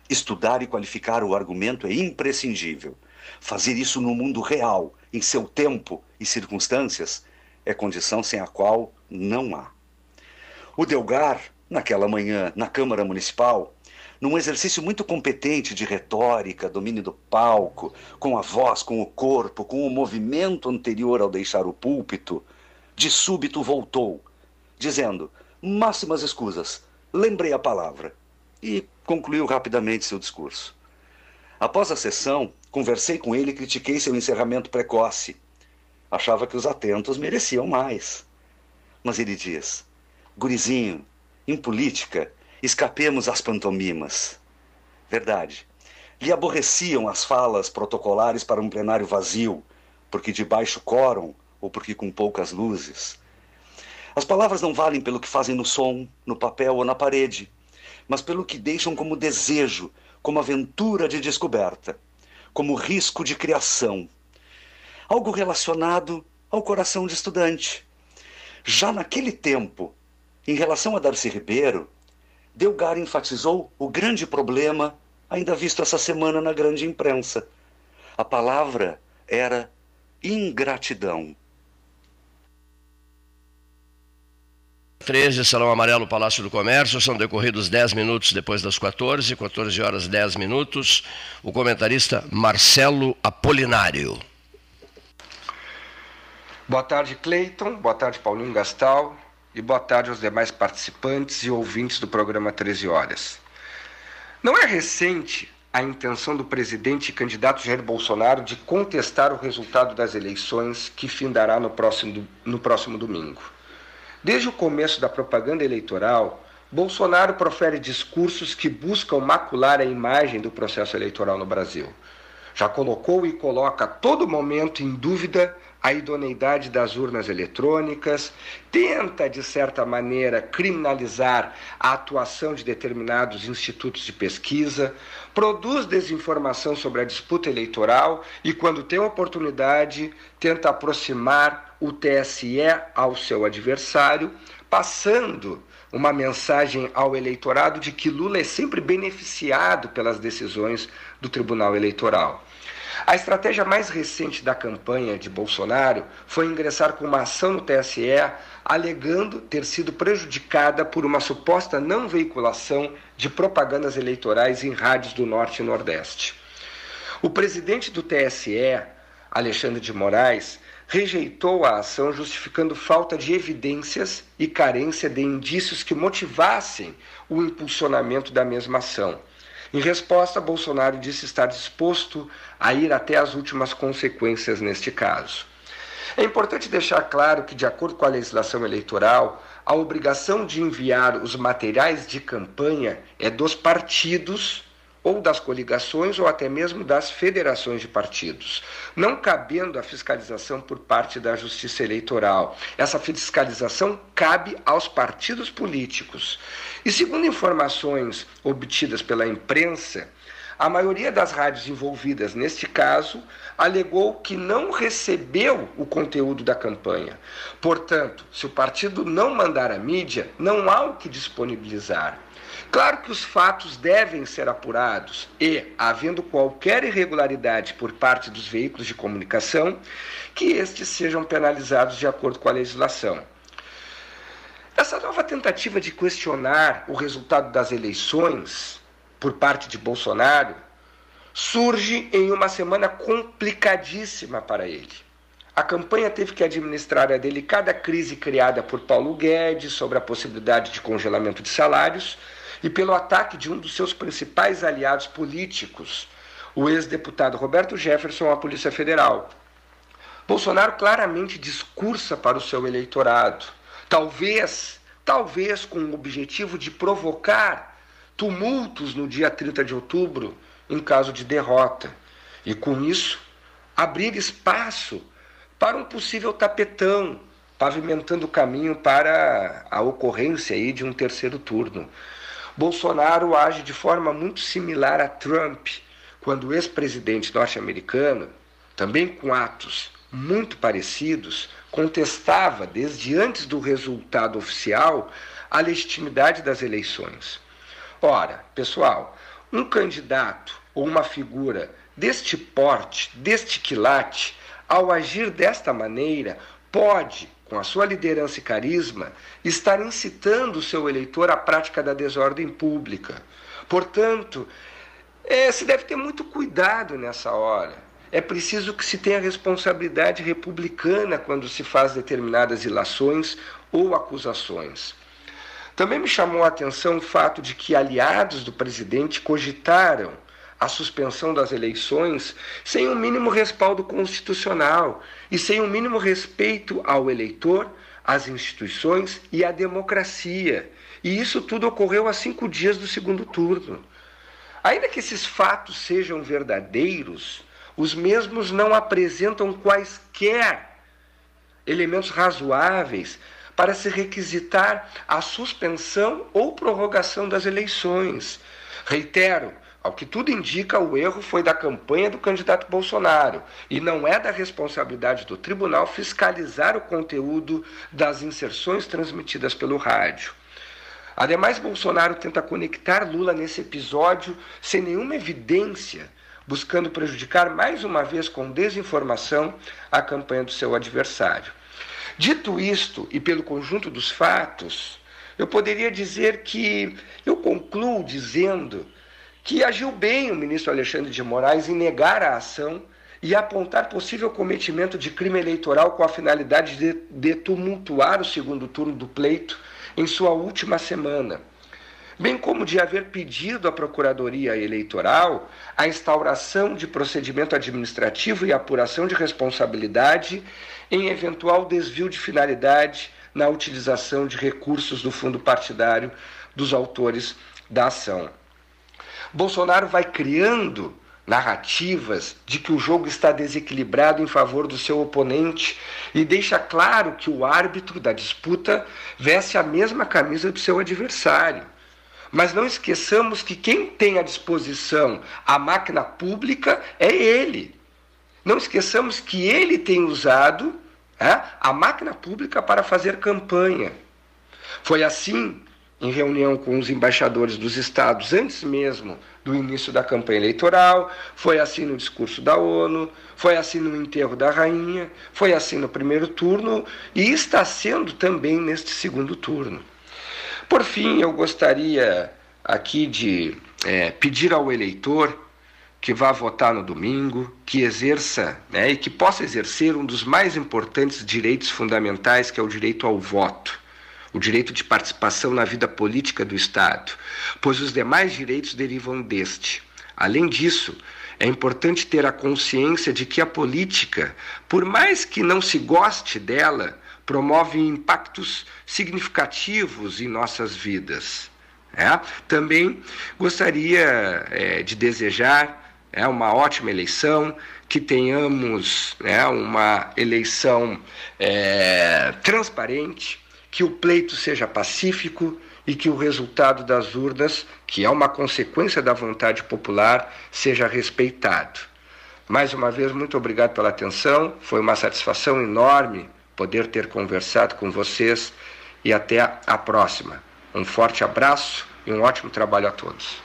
Estudar e qualificar o argumento é imprescindível. Fazer isso no mundo real, em seu tempo e circunstâncias, é condição sem a qual não há. O Delgar, naquela manhã, na Câmara Municipal, num exercício muito competente de retórica, domínio do palco, com a voz, com o corpo, com o movimento anterior ao deixar o púlpito, de súbito voltou, dizendo: máximas escusas, lembrei a palavra. E concluiu rapidamente seu discurso. Após a sessão, conversei com ele e critiquei seu encerramento precoce. Achava que os atentos mereciam mais. Mas ele diz: Gurizinho, em política, escapemos às pantomimas. Verdade. Lhe aborreciam as falas protocolares para um plenário vazio, porque de baixo quórum ou porque com poucas luzes. As palavras não valem pelo que fazem no som, no papel ou na parede, mas pelo que deixam como desejo, como aventura de descoberta, como risco de criação. Algo relacionado ao coração de estudante. Já naquele tempo, em relação a Darcy Ribeiro, Delgar enfatizou o grande problema ainda visto essa semana na grande imprensa. A palavra era ingratidão. 13, Salão Amarelo, Palácio do Comércio. São decorridos 10 minutos depois das 14, 14 horas 10 minutos. O comentarista Marcelo Apolinário. Boa tarde, Cleiton. Boa tarde, Paulinho Gastal. E boa tarde aos demais participantes e ouvintes do programa 13 Horas. Não é recente a intenção do presidente e candidato Jair Bolsonaro de contestar o resultado das eleições que findará no próximo, no próximo domingo. Desde o começo da propaganda eleitoral, Bolsonaro profere discursos que buscam macular a imagem do processo eleitoral no Brasil. Já colocou e coloca a todo momento em dúvida a idoneidade das urnas eletrônicas, tenta, de certa maneira, criminalizar a atuação de determinados institutos de pesquisa, produz desinformação sobre a disputa eleitoral e, quando tem oportunidade, tenta aproximar o TSE ao seu adversário, passando uma mensagem ao eleitorado de que Lula é sempre beneficiado pelas decisões do Tribunal Eleitoral. A estratégia mais recente da campanha de Bolsonaro foi ingressar com uma ação no TSE alegando ter sido prejudicada por uma suposta não veiculação de propagandas eleitorais em rádios do Norte e Nordeste. O presidente do TSE, Alexandre de Moraes, rejeitou a ação justificando falta de evidências e carência de indícios que motivassem o impulsionamento da mesma ação. Em resposta, Bolsonaro disse estar disposto a ir até as últimas consequências neste caso. É importante deixar claro que, de acordo com a legislação eleitoral, a obrigação de enviar os materiais de campanha é dos partidos ou das coligações ou até mesmo das federações de partidos, não cabendo a fiscalização por parte da Justiça Eleitoral. Essa fiscalização cabe aos partidos políticos. E segundo informações obtidas pela imprensa, a maioria das rádios envolvidas neste caso alegou que não recebeu o conteúdo da campanha. Portanto, se o partido não mandar a mídia, não há o que disponibilizar. Claro que os fatos devem ser apurados e, havendo qualquer irregularidade por parte dos veículos de comunicação, que estes sejam penalizados de acordo com a legislação. Essa nova tentativa de questionar o resultado das eleições por parte de Bolsonaro surge em uma semana complicadíssima para ele. A campanha teve que administrar a delicada crise criada por Paulo Guedes sobre a possibilidade de congelamento de salários e pelo ataque de um dos seus principais aliados políticos, o ex-deputado Roberto Jefferson à Polícia Federal. Bolsonaro claramente discursa para o seu eleitorado, talvez, talvez com o objetivo de provocar tumultos no dia 30 de outubro em caso de derrota, e com isso abrir espaço para um possível tapetão, pavimentando o caminho para a ocorrência aí de um terceiro turno. Bolsonaro age de forma muito similar a Trump, quando o ex-presidente norte-americano, também com atos muito parecidos, contestava, desde antes do resultado oficial, a legitimidade das eleições. Ora, pessoal, um candidato ou uma figura deste porte, deste quilate, ao agir desta maneira, pode com a sua liderança e carisma, estar incitando o seu eleitor à prática da desordem pública. Portanto, é, se deve ter muito cuidado nessa hora. É preciso que se tenha responsabilidade republicana quando se faz determinadas ilações ou acusações. Também me chamou a atenção o fato de que aliados do presidente cogitaram a suspensão das eleições sem um mínimo respaldo constitucional e sem um mínimo respeito ao eleitor, às instituições e à democracia. E isso tudo ocorreu a cinco dias do segundo turno. Ainda que esses fatos sejam verdadeiros, os mesmos não apresentam quaisquer elementos razoáveis para se requisitar a suspensão ou prorrogação das eleições. Reitero, ao que tudo indica, o erro foi da campanha do candidato Bolsonaro e não é da responsabilidade do tribunal fiscalizar o conteúdo das inserções transmitidas pelo rádio. Ademais, Bolsonaro tenta conectar Lula nesse episódio sem nenhuma evidência, buscando prejudicar mais uma vez com desinformação a campanha do seu adversário. Dito isto, e pelo conjunto dos fatos, eu poderia dizer que eu concluo dizendo que agiu bem o ministro Alexandre de Moraes em negar a ação e apontar possível cometimento de crime eleitoral com a finalidade de, de tumultuar o segundo turno do pleito em sua última semana, bem como de haver pedido à Procuradoria Eleitoral a instauração de procedimento administrativo e apuração de responsabilidade em eventual desvio de finalidade na utilização de recursos do fundo partidário dos autores da ação. Bolsonaro vai criando narrativas de que o jogo está desequilibrado em favor do seu oponente e deixa claro que o árbitro da disputa veste a mesma camisa do seu adversário. Mas não esqueçamos que quem tem à disposição a máquina pública é ele. Não esqueçamos que ele tem usado é, a máquina pública para fazer campanha. Foi assim em reunião com os embaixadores dos estados antes mesmo do início da campanha eleitoral, foi assim no discurso da ONU, foi assim no enterro da rainha, foi assim no primeiro turno e está sendo também neste segundo turno. Por fim, eu gostaria aqui de é, pedir ao eleitor que vá votar no domingo, que exerça né, e que possa exercer um dos mais importantes direitos fundamentais, que é o direito ao voto o direito de participação na vida política do Estado, pois os demais direitos derivam deste. Além disso, é importante ter a consciência de que a política, por mais que não se goste dela, promove impactos significativos em nossas vidas. É? Também gostaria é, de desejar é, uma ótima eleição, que tenhamos é, uma eleição é, transparente, que o pleito seja pacífico e que o resultado das urnas, que é uma consequência da vontade popular, seja respeitado. Mais uma vez, muito obrigado pela atenção. Foi uma satisfação enorme poder ter conversado com vocês e até a próxima. Um forte abraço e um ótimo trabalho a todos.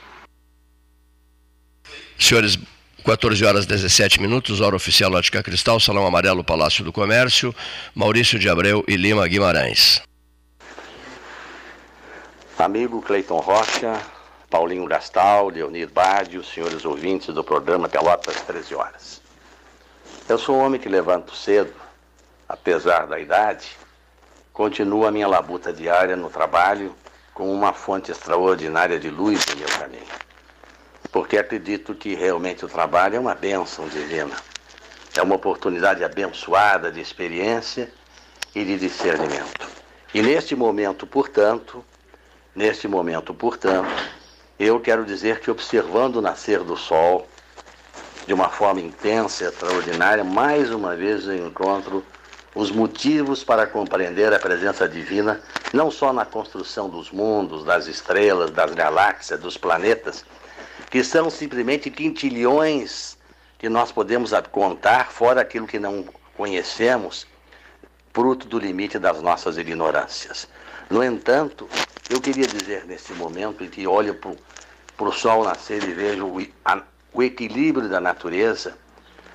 Senhores, 14 horas 17 minutos, hora oficial Ótica Cristal, Salão Amarelo, Palácio do Comércio, Maurício de Abreu e Lima Guimarães. Amigo Cleiton Rocha, Paulinho Gastal, Leonir Badi, os senhores ouvintes do programa Pelotas 13 Horas. Eu sou um homem que levanto cedo, apesar da idade, continuo a minha labuta diária no trabalho com uma fonte extraordinária de luz no meu caminho. Porque acredito que realmente o trabalho é uma bênção divina. É uma oportunidade abençoada de experiência e de discernimento. E neste momento, portanto, Neste momento, portanto, eu quero dizer que observando o nascer do sol de uma forma intensa e extraordinária, mais uma vez eu encontro os motivos para compreender a presença divina, não só na construção dos mundos, das estrelas, das galáxias, dos planetas, que são simplesmente quintilhões que nós podemos contar, fora aquilo que não conhecemos, fruto do limite das nossas ignorâncias. No entanto, eu queria dizer nesse momento em que olho para o sol nascer e vejo o, a, o equilíbrio da natureza,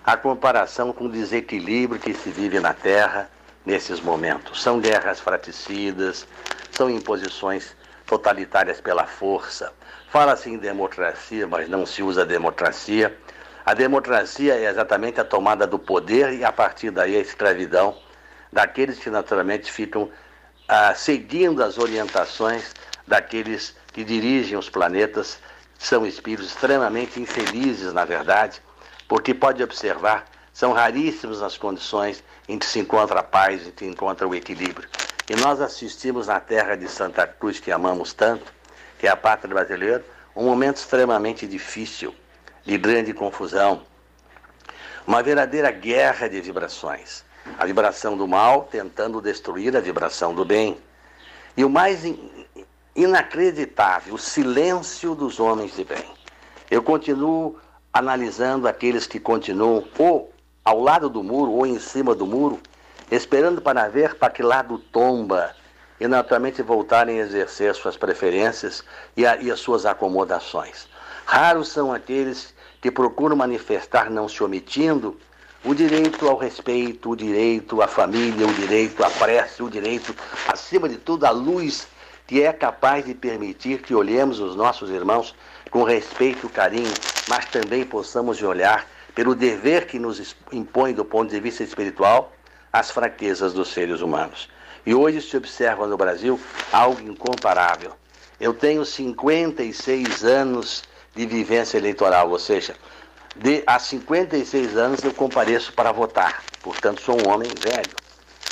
a comparação com o desequilíbrio que se vive na Terra nesses momentos. São guerras fraticidas, são imposições totalitárias pela força. Fala-se em democracia, mas não se usa democracia. A democracia é exatamente a tomada do poder e, a partir daí, a escravidão daqueles que naturalmente ficam ah, seguindo as orientações daqueles que dirigem os planetas, são espíritos extremamente infelizes, na verdade, porque pode observar, são raríssimos as condições em que se encontra a paz, em que se encontra o equilíbrio. E nós assistimos na terra de Santa Cruz, que amamos tanto, que é a pátria brasileira, um momento extremamente difícil, de grande confusão, uma verdadeira guerra de vibrações. A vibração do mal tentando destruir a vibração do bem. E o mais inacreditável, o silêncio dos homens de bem. Eu continuo analisando aqueles que continuam ou ao lado do muro ou em cima do muro, esperando para ver para que lado tomba e naturalmente voltarem a exercer suas preferências e, a, e as suas acomodações. Raros são aqueles que procuram manifestar, não se omitindo, o direito ao respeito, o direito à família, o direito à prece, o direito, acima de tudo, à luz que é capaz de permitir que olhemos os nossos irmãos com respeito e carinho, mas também possamos olhar pelo dever que nos impõe do ponto de vista espiritual as fraquezas dos seres humanos. E hoje se observa no Brasil algo incomparável. Eu tenho 56 anos de vivência eleitoral, ou seja, de, há 56 anos eu compareço para votar, portanto sou um homem velho.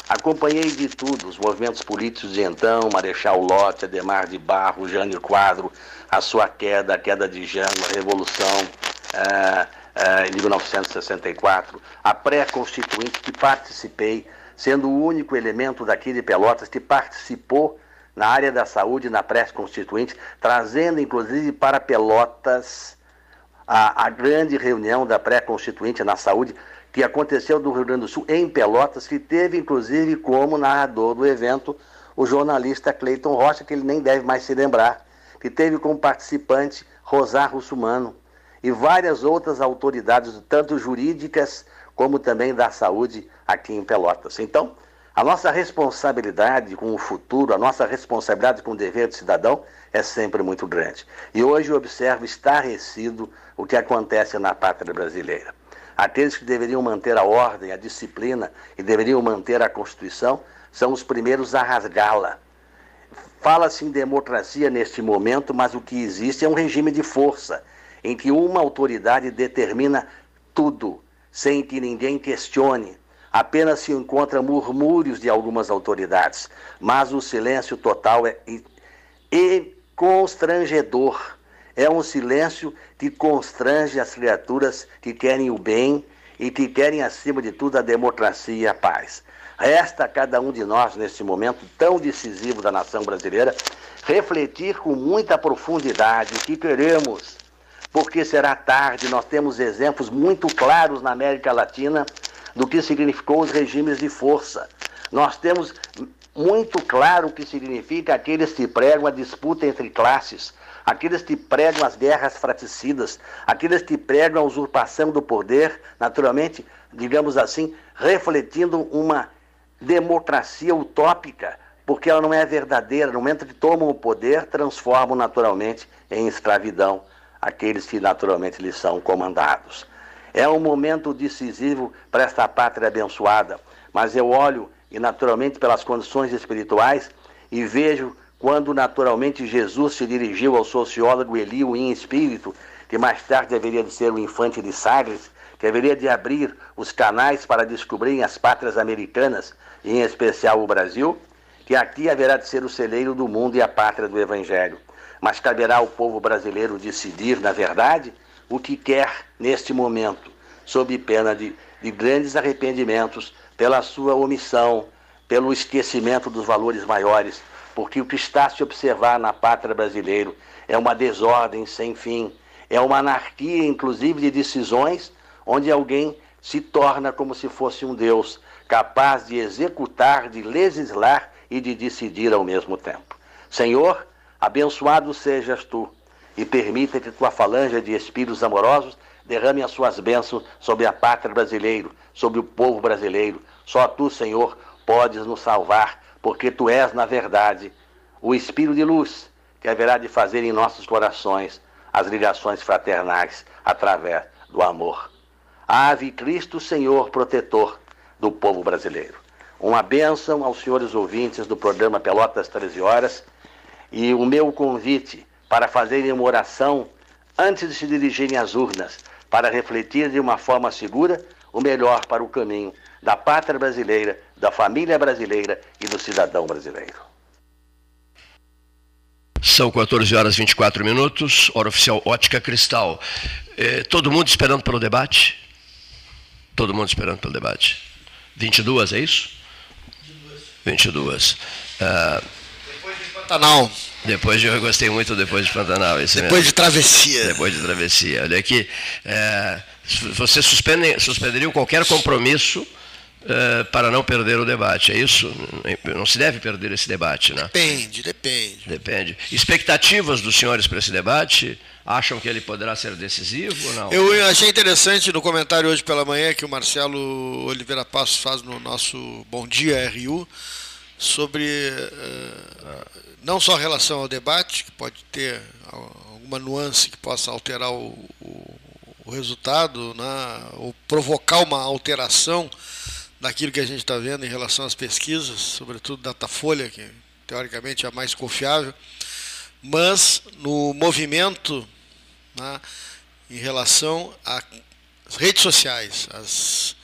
Acompanhei de tudo, os movimentos políticos de então, Marechal Lott, Ademar de Barro, Jânio Quadro, a sua queda, a queda de Jango, a Revolução uh, uh, de 1964, a pré-constituinte que participei, sendo o único elemento daqui de Pelotas que participou na área da saúde na pré-constituinte, trazendo inclusive para Pelotas a, a grande reunião da pré-constituinte na saúde que aconteceu no Rio Grande do Sul, em Pelotas, que teve inclusive como narrador do evento o jornalista Cleiton Rocha, que ele nem deve mais se lembrar, que teve como participante Rosar Russumano e várias outras autoridades, tanto jurídicas como também da saúde aqui em Pelotas. Então, a nossa responsabilidade com o futuro, a nossa responsabilidade com o dever de cidadão é sempre muito grande. E hoje eu observo estarrecido o que acontece na pátria brasileira. Aqueles que deveriam manter a ordem, a disciplina e deveriam manter a Constituição são os primeiros a rasgá-la. Fala-se em democracia neste momento, mas o que existe é um regime de força, em que uma autoridade determina tudo, sem que ninguém questione, Apenas se encontra murmúrios de algumas autoridades, mas o silêncio total é e constrangedor. É um silêncio que constrange as criaturas que querem o bem e que querem, acima de tudo, a democracia e a paz. Resta a cada um de nós, neste momento tão decisivo da nação brasileira, refletir com muita profundidade o que queremos, porque será tarde. Nós temos exemplos muito claros na América Latina do que significou os regimes de força. Nós temos muito claro o que significa aqueles que pregam a disputa entre classes, aqueles que pregam as guerras fraticidas, aqueles que pregam a usurpação do poder, naturalmente, digamos assim, refletindo uma democracia utópica, porque ela não é verdadeira. No momento que tomam o poder, transformam naturalmente em escravidão aqueles que naturalmente lhes são comandados. É um momento decisivo para esta pátria abençoada, mas eu olho, e naturalmente pelas condições espirituais, e vejo quando naturalmente Jesus se dirigiu ao sociólogo Elio em espírito, que mais tarde deveria de ser o infante de Sagres, que deveria de abrir os canais para descobrirem as pátrias americanas, em especial o Brasil, que aqui haverá de ser o celeiro do mundo e a pátria do Evangelho. Mas caberá ao povo brasileiro decidir, na verdade, o que quer neste momento, sob pena de, de grandes arrependimentos pela sua omissão, pelo esquecimento dos valores maiores, porque o que está a se observar na pátria brasileira é uma desordem sem fim, é uma anarquia, inclusive, de decisões, onde alguém se torna como se fosse um Deus, capaz de executar, de legislar e de decidir ao mesmo tempo. Senhor, abençoado sejas tu e permita que tua falange de espíritos amorosos derrame as suas bênçãos sobre a pátria brasileira, sobre o povo brasileiro. Só tu, Senhor, podes nos salvar, porque tu és, na verdade, o Espírito de luz que haverá de fazer em nossos corações as ligações fraternais através do amor. Ave Cristo, Senhor protetor do povo brasileiro. Uma bênção aos senhores ouvintes do programa Pelotas 13 Horas e o meu convite para fazerem uma oração antes de se dirigirem às urnas, para refletir de uma forma segura o melhor para o caminho da pátria brasileira, da família brasileira e do cidadão brasileiro. São 14 horas e 24 minutos, hora oficial Ótica Cristal. Eh, todo mundo esperando pelo debate? Todo mundo esperando pelo debate. 22, é isso? 22. Ah, Pantanal. Depois de, eu gostei muito depois de Pantanal. Isso Depois mesmo. de travessia. Depois de travessia. Olha aqui, é, você suspende, suspenderiam qualquer compromisso é, para não perder o debate, é isso? Não se deve perder esse debate, né? Depende, depende. Depende. Expectativas dos senhores para esse debate? Acham que ele poderá ser decisivo ou não? Eu achei interessante no comentário hoje pela manhã que o Marcelo Oliveira Passos faz no nosso Bom Dia RU sobre eh, não só relação ao debate, que pode ter alguma nuance que possa alterar o, o, o resultado, né, ou provocar uma alteração daquilo que a gente está vendo em relação às pesquisas, sobretudo Datafolha, que teoricamente é a mais confiável, mas no movimento né, em relação às redes sociais, as,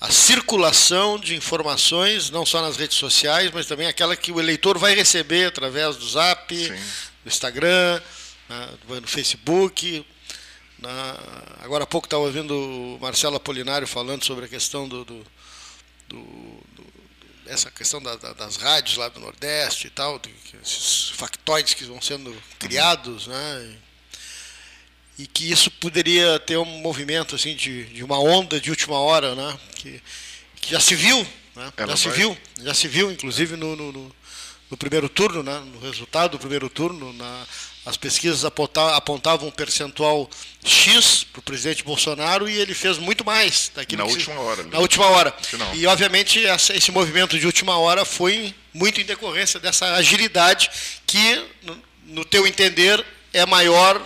a circulação de informações, não só nas redes sociais, mas também aquela que o eleitor vai receber através do Zap, Sim. do Instagram, né, no Facebook. Na, agora há pouco estava ouvindo o Marcelo Apolinário falando sobre a questão do, do, do, do essa questão da, da, das rádios lá do Nordeste e tal, esses factoides que vão sendo criados, né? E que isso poderia ter um movimento assim de, de uma onda de última hora, né? Que, que já se viu, né? Ela já se vai- viu, já se viu, inclusive no, no, no- no primeiro turno, né? No resultado do primeiro turno, na, as pesquisas aponta- apontavam um percentual X para o presidente Bolsonaro e ele fez muito mais daquilo Na que se- última hora? Na última hora. Final. E obviamente esse movimento de última hora foi muito em decorrência dessa agilidade que, no, no teu entender, é maior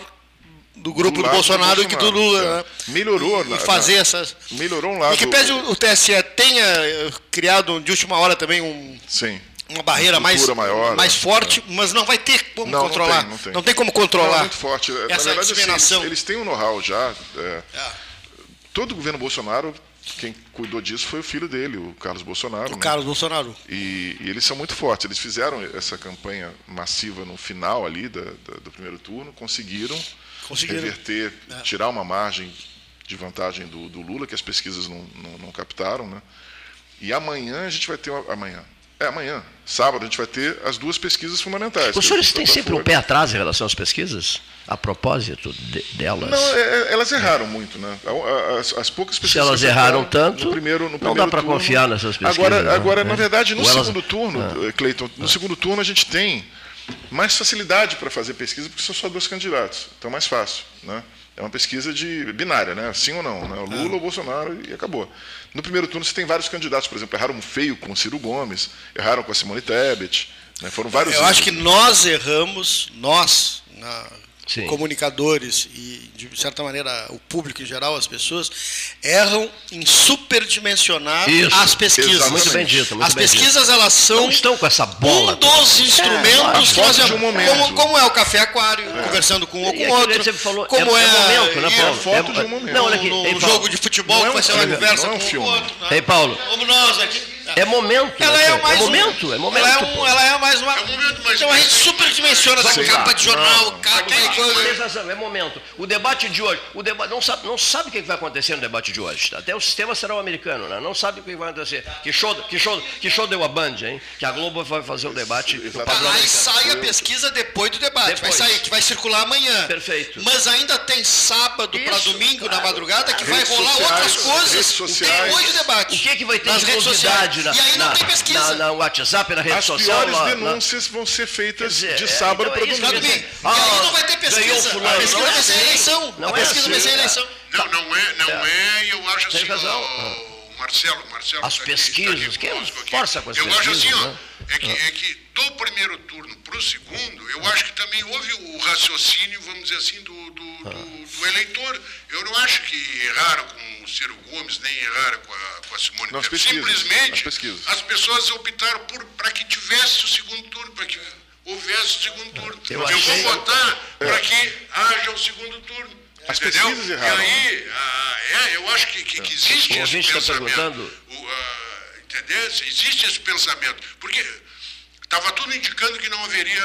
do grupo do, lado Bolsonaro que do Lula. é. né? Melhorou. E na- fazer na- essas. Melhorou um lado. Em que pese o o TSE tenha eh, criado de última hora também um, Sim. uma barreira mais, maior, mais né? forte, mas não vai ter como Não, controlar. Não tem, não tem. como Não, controlar. é muito forte. Na essa verdade, assim, eles, eles têm um know-how já. é. Todo o governo Bolsonaro, quem cuidou disso foi o filho dele, o Carlos Bolsonaro. O né? Carlos Bolsonaro. E, e eles são muito fortes. Eles fizeram essa campanha massiva no final ali da- da- do primeiro turno, conseguiram, Conseguiram. reverter, É. tirar uma margem de vantagem do, do Lula, que as pesquisas não, não, não captaram. Né? E amanhã a gente vai ter. Uma, amanhã. É, amanhã. Sábado a gente vai ter as duas pesquisas fundamentais. Os senhores é o têm sempre um pé atrás em relação às pesquisas? A propósito de- delas? Não, é- é- elas erraram muito, né? As, as poucas pesquisas. Se elas erraram tanto, no primeiro, no não primeiro dá para confiar nessas pesquisas. Agora, não, agora né? na verdade, no Ou elas- segundo turno, Ah. Cleiton, no segundo turno a gente tem mais facilidade para fazer pesquisa, porque são só dois candidatos. Então é mais fácil, né? É uma pesquisa de binária, né? Sim ou não, né? O Lula ou Bolsonaro e acabou. No primeiro turno você tem vários candidatos, por exemplo, erraram feio com o Ciro Gomes, erraram com a Simone Tebet, né? Foram vários. Eu acho que nós erramos, nós, na- Sim. comunicadores e, de certa maneira, o público em geral, as pessoas, erram em superdimensionar Isso, as pesquisas. exatamente. Muito bem dito, muito as bem pesquisas, dito. elas são Não estão com essa bola um dos instrumentos É, nós foto de um momento. como, como é o café aquário, conversando com um ou com aquilo outro. você falou, como é- é, é momento, né, ir Paulo? foto É- de um momento. não, olha aqui, no, ei, no Paulo. jogo de futebol Não é que um você filme, conversa não é um com filme. com o outro. né? Ei, Paulo. Como nós aqui. É momento. Ela né, é Paulo? mais um- momento, é momento. Ela é, um, ela é mais uma. então a gente superdimensiona essa capa de jornal, Não. capa Tem de coisa. É momento. O debate de hoje, o debate não sabe, não sabe o que vai acontecer no debate de hoje. Até o sistema será o americano, né? Não sabe o que vai acontecer. Que show, que show, que show deu a Band, hein? Que a Globo vai fazer o debate no padrão Aí americano. sai a pesquisa depois do debate. Depois. Vai sair, que vai circular amanhã. Perfeito. Mas ainda tem sábado para domingo na madrugada que vai Redes rolar sociais, outras coisas sociais. depois do debate. O que, que vai ter Nas de redes novidade na, E aí não na, tem pesquisa. na, na WhatsApp, na rede As social? piores lá- na- denúncias vão ser feitas dizer, de é, sábado então para é isso, domingo. E aí não vai ter pesquisa. fulano, a pesquisa não é vai ser assim. eleição. Não a é pesquisa vai assim, ser eleição. Não, não é, não é, e eu acho Tem assim, razão. o, o Marcelo, Marcelo As tá aqui- pesquisas, tá aqui que força com as Eu acho pesquisas, assim, ó, né? é, que, é que do primeiro turno para o segundo, eu acho que também houve o raciocínio, vamos dizer assim, do, do, do- do eleitor. Eu não acho que erraram com o Ciro Gomes, nem erraram com a, com a Simone Tebet. pesquisas, Simplesmente, as pessoas optaram por para que tivesse o segundo turno, para que houvesse o segundo turno. Eu Eu, achei- vou votar para que haja o segundo turno. As entendeu? pesquisas erraram. E aí, ah, é, eu acho que, que, que existe O esse está pensamento. perguntando. O, ah, entendeu? Existe esse pensamento. Porque estava tudo indicando que não haveria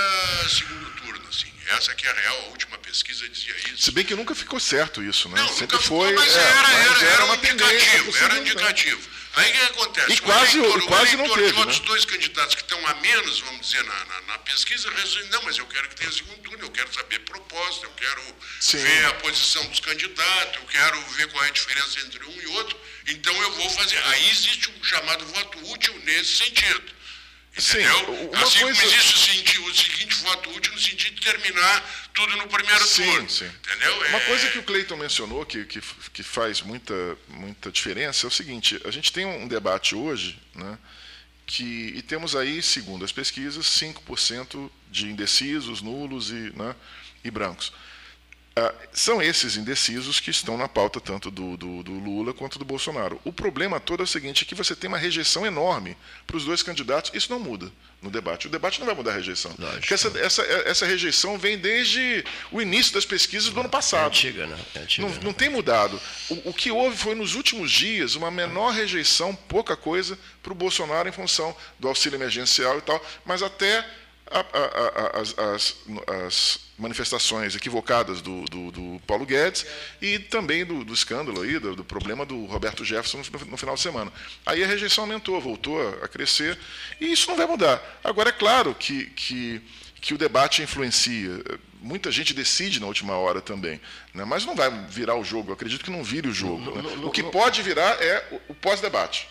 segundo turno. Assim. Essa que é a real, a última pesquisa dizia isso. Se bem que nunca ficou certo isso, né? Não, Sempre nunca foi. ficou, mas é, era, mas era, era um uma indicativo, era né? indicativo. Aí o que acontece? E quase, o eleitor, e quase o não teve, de outros né? dois candidatos que estão a menos, vamos dizer, na, na, na pesquisa, resolve, não, mas eu quero que tenha segundo turno, eu quero saber proposta, eu quero Sim. ver a posição dos candidatos, eu quero ver qual é a diferença entre um e outro, então eu vou fazer. Aí existe um chamado voto útil nesse sentido. Entendeu? uma assim coisa- como existe o seguinte voto útil no sentido de terminar tudo no primeiro Sim, turno. sim. Entendeu? Uma É- coisa que o Cleiton mencionou, que, que, que faz muita, muita diferença, é o seguinte: a gente tem um debate hoje, né, que, e temos aí, segundo as pesquisas, 5% de indecisos, nulos e, né, e brancos. Ah, são esses indecisos que estão na pauta tanto do, do, do Lula quanto do Bolsonaro. O problema todo é o seguinte, é que você tem uma rejeição enorme para os dois candidatos. Isso não muda no debate. O debate não vai mudar a rejeição. Porque essa, essa, essa rejeição vem desde o início das pesquisas do ano passado. É antiga, né? É antiga, não, né? não tem mudado. O, o que houve foi, nos últimos dias, uma menor rejeição, pouca coisa, para o Bolsonaro em função do auxílio emergencial e tal, mas até a- a- a- as, as- manifestações equivocadas do, do- do Paulo Guedes e também do, do escândalo aí, do, problema do Roberto Jefferson no, no final de semana. Aí a rejeição aumentou, voltou a, crescer, e isso não vai mudar. Agora, é claro que, que, que o debate influencia. Muita gente decide na última hora também, né? mas não vai virar o jogo. Eu acredito que não vire o jogo. né? o que pode virar é o, o pós-debate.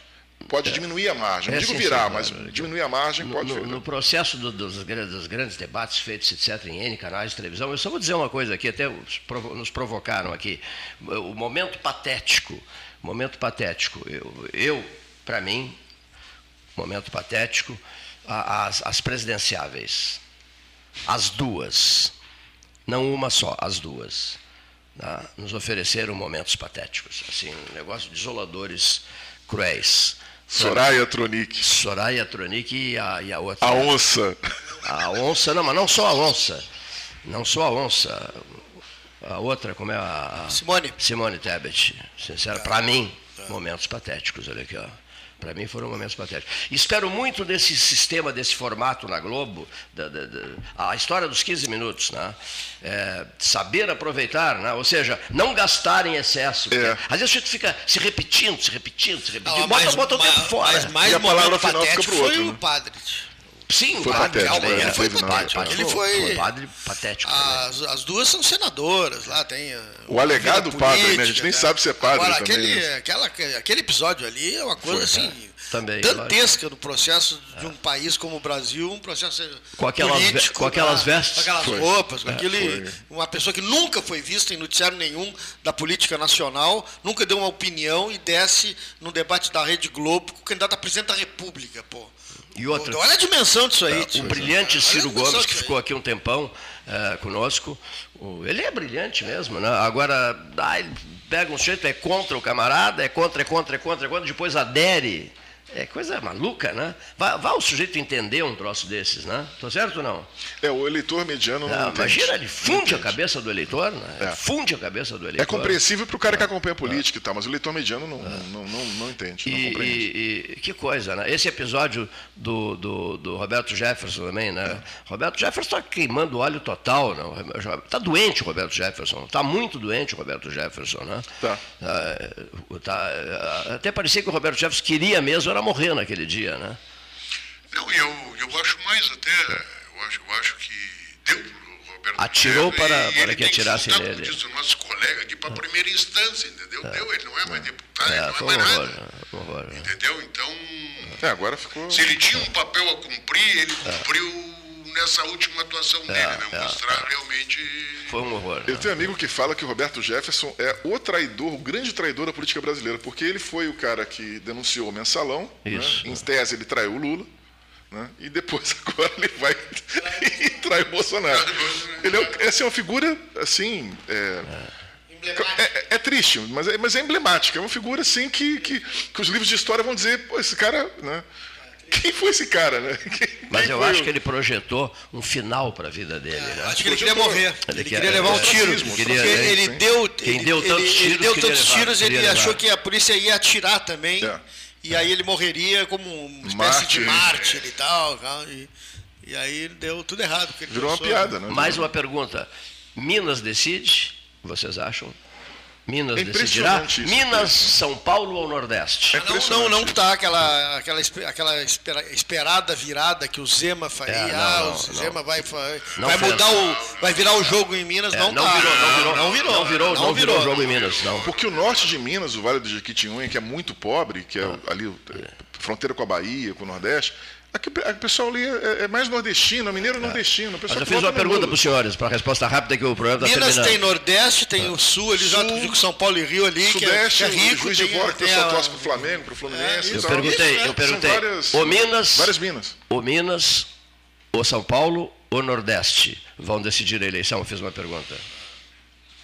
Pode diminuir a margem. Não É, digo virar, mas diminuir a margem No, pode no- no processo do- dos, grandes, dos grandes debates feitos, etc., em N canais de televisão, eu só vou dizer uma coisa aqui, até nos provocaram aqui. O momento patético, momento patético. Eu, eu para mim, momento patético, as, as presidenciáveis. As duas. Não uma só, as duas. tá? Nos ofereceram momentos patéticos, assim, um negócio desoladores, cruéis. Soraya Tronic. Soraya Tronic e a, e a outra. A onça. A onça, não, mas não só a onça. Não só a onça. A outra, como é a. Simone. Simone Tebet. Sincero, para mim, momentos patéticos, olha aqui, ó. Para mim foram momentos patéticos. Espero muito desse sistema, desse formato na Globo, da, da- da- a história dos 15 minutos, né? É, saber aproveitar, né? ou seja, não gastar em excesso. porque Às vezes a gente fica se repetindo, se repetindo, se repetindo, Não, bota, mas- bota o tempo mas- fora. mas mais E a palavra final fica patético pro outro, foi o né? padre. Sim, Foi o padre patético, também, ele é. foi Padre, Ele foi- foi- padre patético. As, as duas são senadoras, lá tem. uh, O alegado vida padre, né? A gente política, nem sabe se é padre Agora, também, Aquele, né? aquela, aquele episódio ali é uma coisa Foi, assim. é. Também, dantesca no processo de um país como o Brasil, um processo Com aquelas político, com aquelas vestes. com aquelas Foi. roupas, com É, aquele, uma pessoa que nunca foi vista em noticiário nenhum da política nacional, nunca deu uma opinião e desce no debate da Rede Globo com o candidato a presidente da República, pô. E outra, Olha a dimensão disso aí, o tio. brilhante Ciro Gomes, que ficou aqui um tempão eh, conosco, o- ele é brilhante mesmo, né? Agora, ele pega um jeito, é contra o camarada, é contra, é contra, é contra, é contra, depois adere. É coisa maluca, né? Vai, vai o sujeito entender um troço desses, né? Tô certo ou não? É, o eleitor mediano não, Não, entende. imagina, ele Não funde a cabeça do eleitor, né? Funde a cabeça do eleitor. É compreensível para o cara que acompanha a política e tal, mas o eleitor mediano não, não, não, não entende, não E, compreende. e- e que coisa, né? Esse episódio do, do, do Roberto Jefferson também, né? Roberto Jefferson está queimando óleo total, né? Está doente o Roberto Jefferson, está muito doente o Roberto Jefferson, né? Tá. Ah, tá, ah, até parecia que o Roberto Jefferson queria mesmo era morrer naquele dia, né? Não, eu, eu acho mais até, eu acho, eu acho que deu pro Roberto Atirou Jefferson para- e para ele que atirassem voltar, nele. Diz o nosso colega aqui, para a primeira instância, entendeu? Deu, ele não é mais deputado, ele É, não é foi mais um nada. horror, um horror. Entendeu? Então, É, agora ficou. se ele tinha um papel a cumprir, ele cumpriu nessa última atuação dele, né? é, Mostrar realmente. Foi um horror. Eu tenho um amigo que fala que o Roberto Jefferson é o traidor, o grande traidor da política brasileira, porque ele foi o cara que denunciou o mensalão, né? Isso. em tese ele traiu o Lula, né? e depois agora ele vai e trai o Bolsonaro. Ele é, essa é uma figura, assim, é, é, é triste, mas é, mas é emblemática, é uma figura assim que, que, que os livros de história vão dizer, pô, esse cara, né? Quem foi esse cara, né? Quem- Mas quem eu acho o- que ele projetou um final para a vida dele, né? Acho que ele queria morrer. Ele, queria levar um tiro. Ele queria- ele sim. deu, Quem ele, deu ele- tantos ele tiros deu queria tantos levar, tiros, ele queria achou levar. que a polícia ia atirar também. É. E aí ele morreria como uma espécie de mártir e tal. E, e aí deu tudo errado. ele Virou uma pensou, piada, né? Mais uma pergunta. Minas decide, vocês acham? Minas é decidirá? Minas, São Paulo ou Nordeste? É não, não, não está aquela, aquela, aquela esperada virada que o Zema faria. É, não, ah, não, o Zema não. vai, vai mudar o. Vai virar o jogo em Minas, é, não, não, tá. virou, não virou. Não virou. Não virou, não virou o jogo em Minas, não. Porque o norte de Minas, o Vale do Jequitinhonha, que é muito pobre, que é ah. ali fronteira com a Bahia, com o Nordeste, Aqui, o pessoal ali é, é, mais nordestino, mineiro é. nordestino. Mas eu fiz uma pergunta para os senhores, para a resposta rápida que o programa está Minas tem Nordeste, tem o Sul, ali já São Paulo e Rio ali, Sudeste, que é, que é rico. Juiz de Fora, que o pessoal torce para o Flamengo, para o Fluminense. É, eu perguntei, eu perguntei, várias, o Minas, várias Minas. O Minas, o São Paulo, o Nordeste vão decidir a eleição? Eu fiz uma pergunta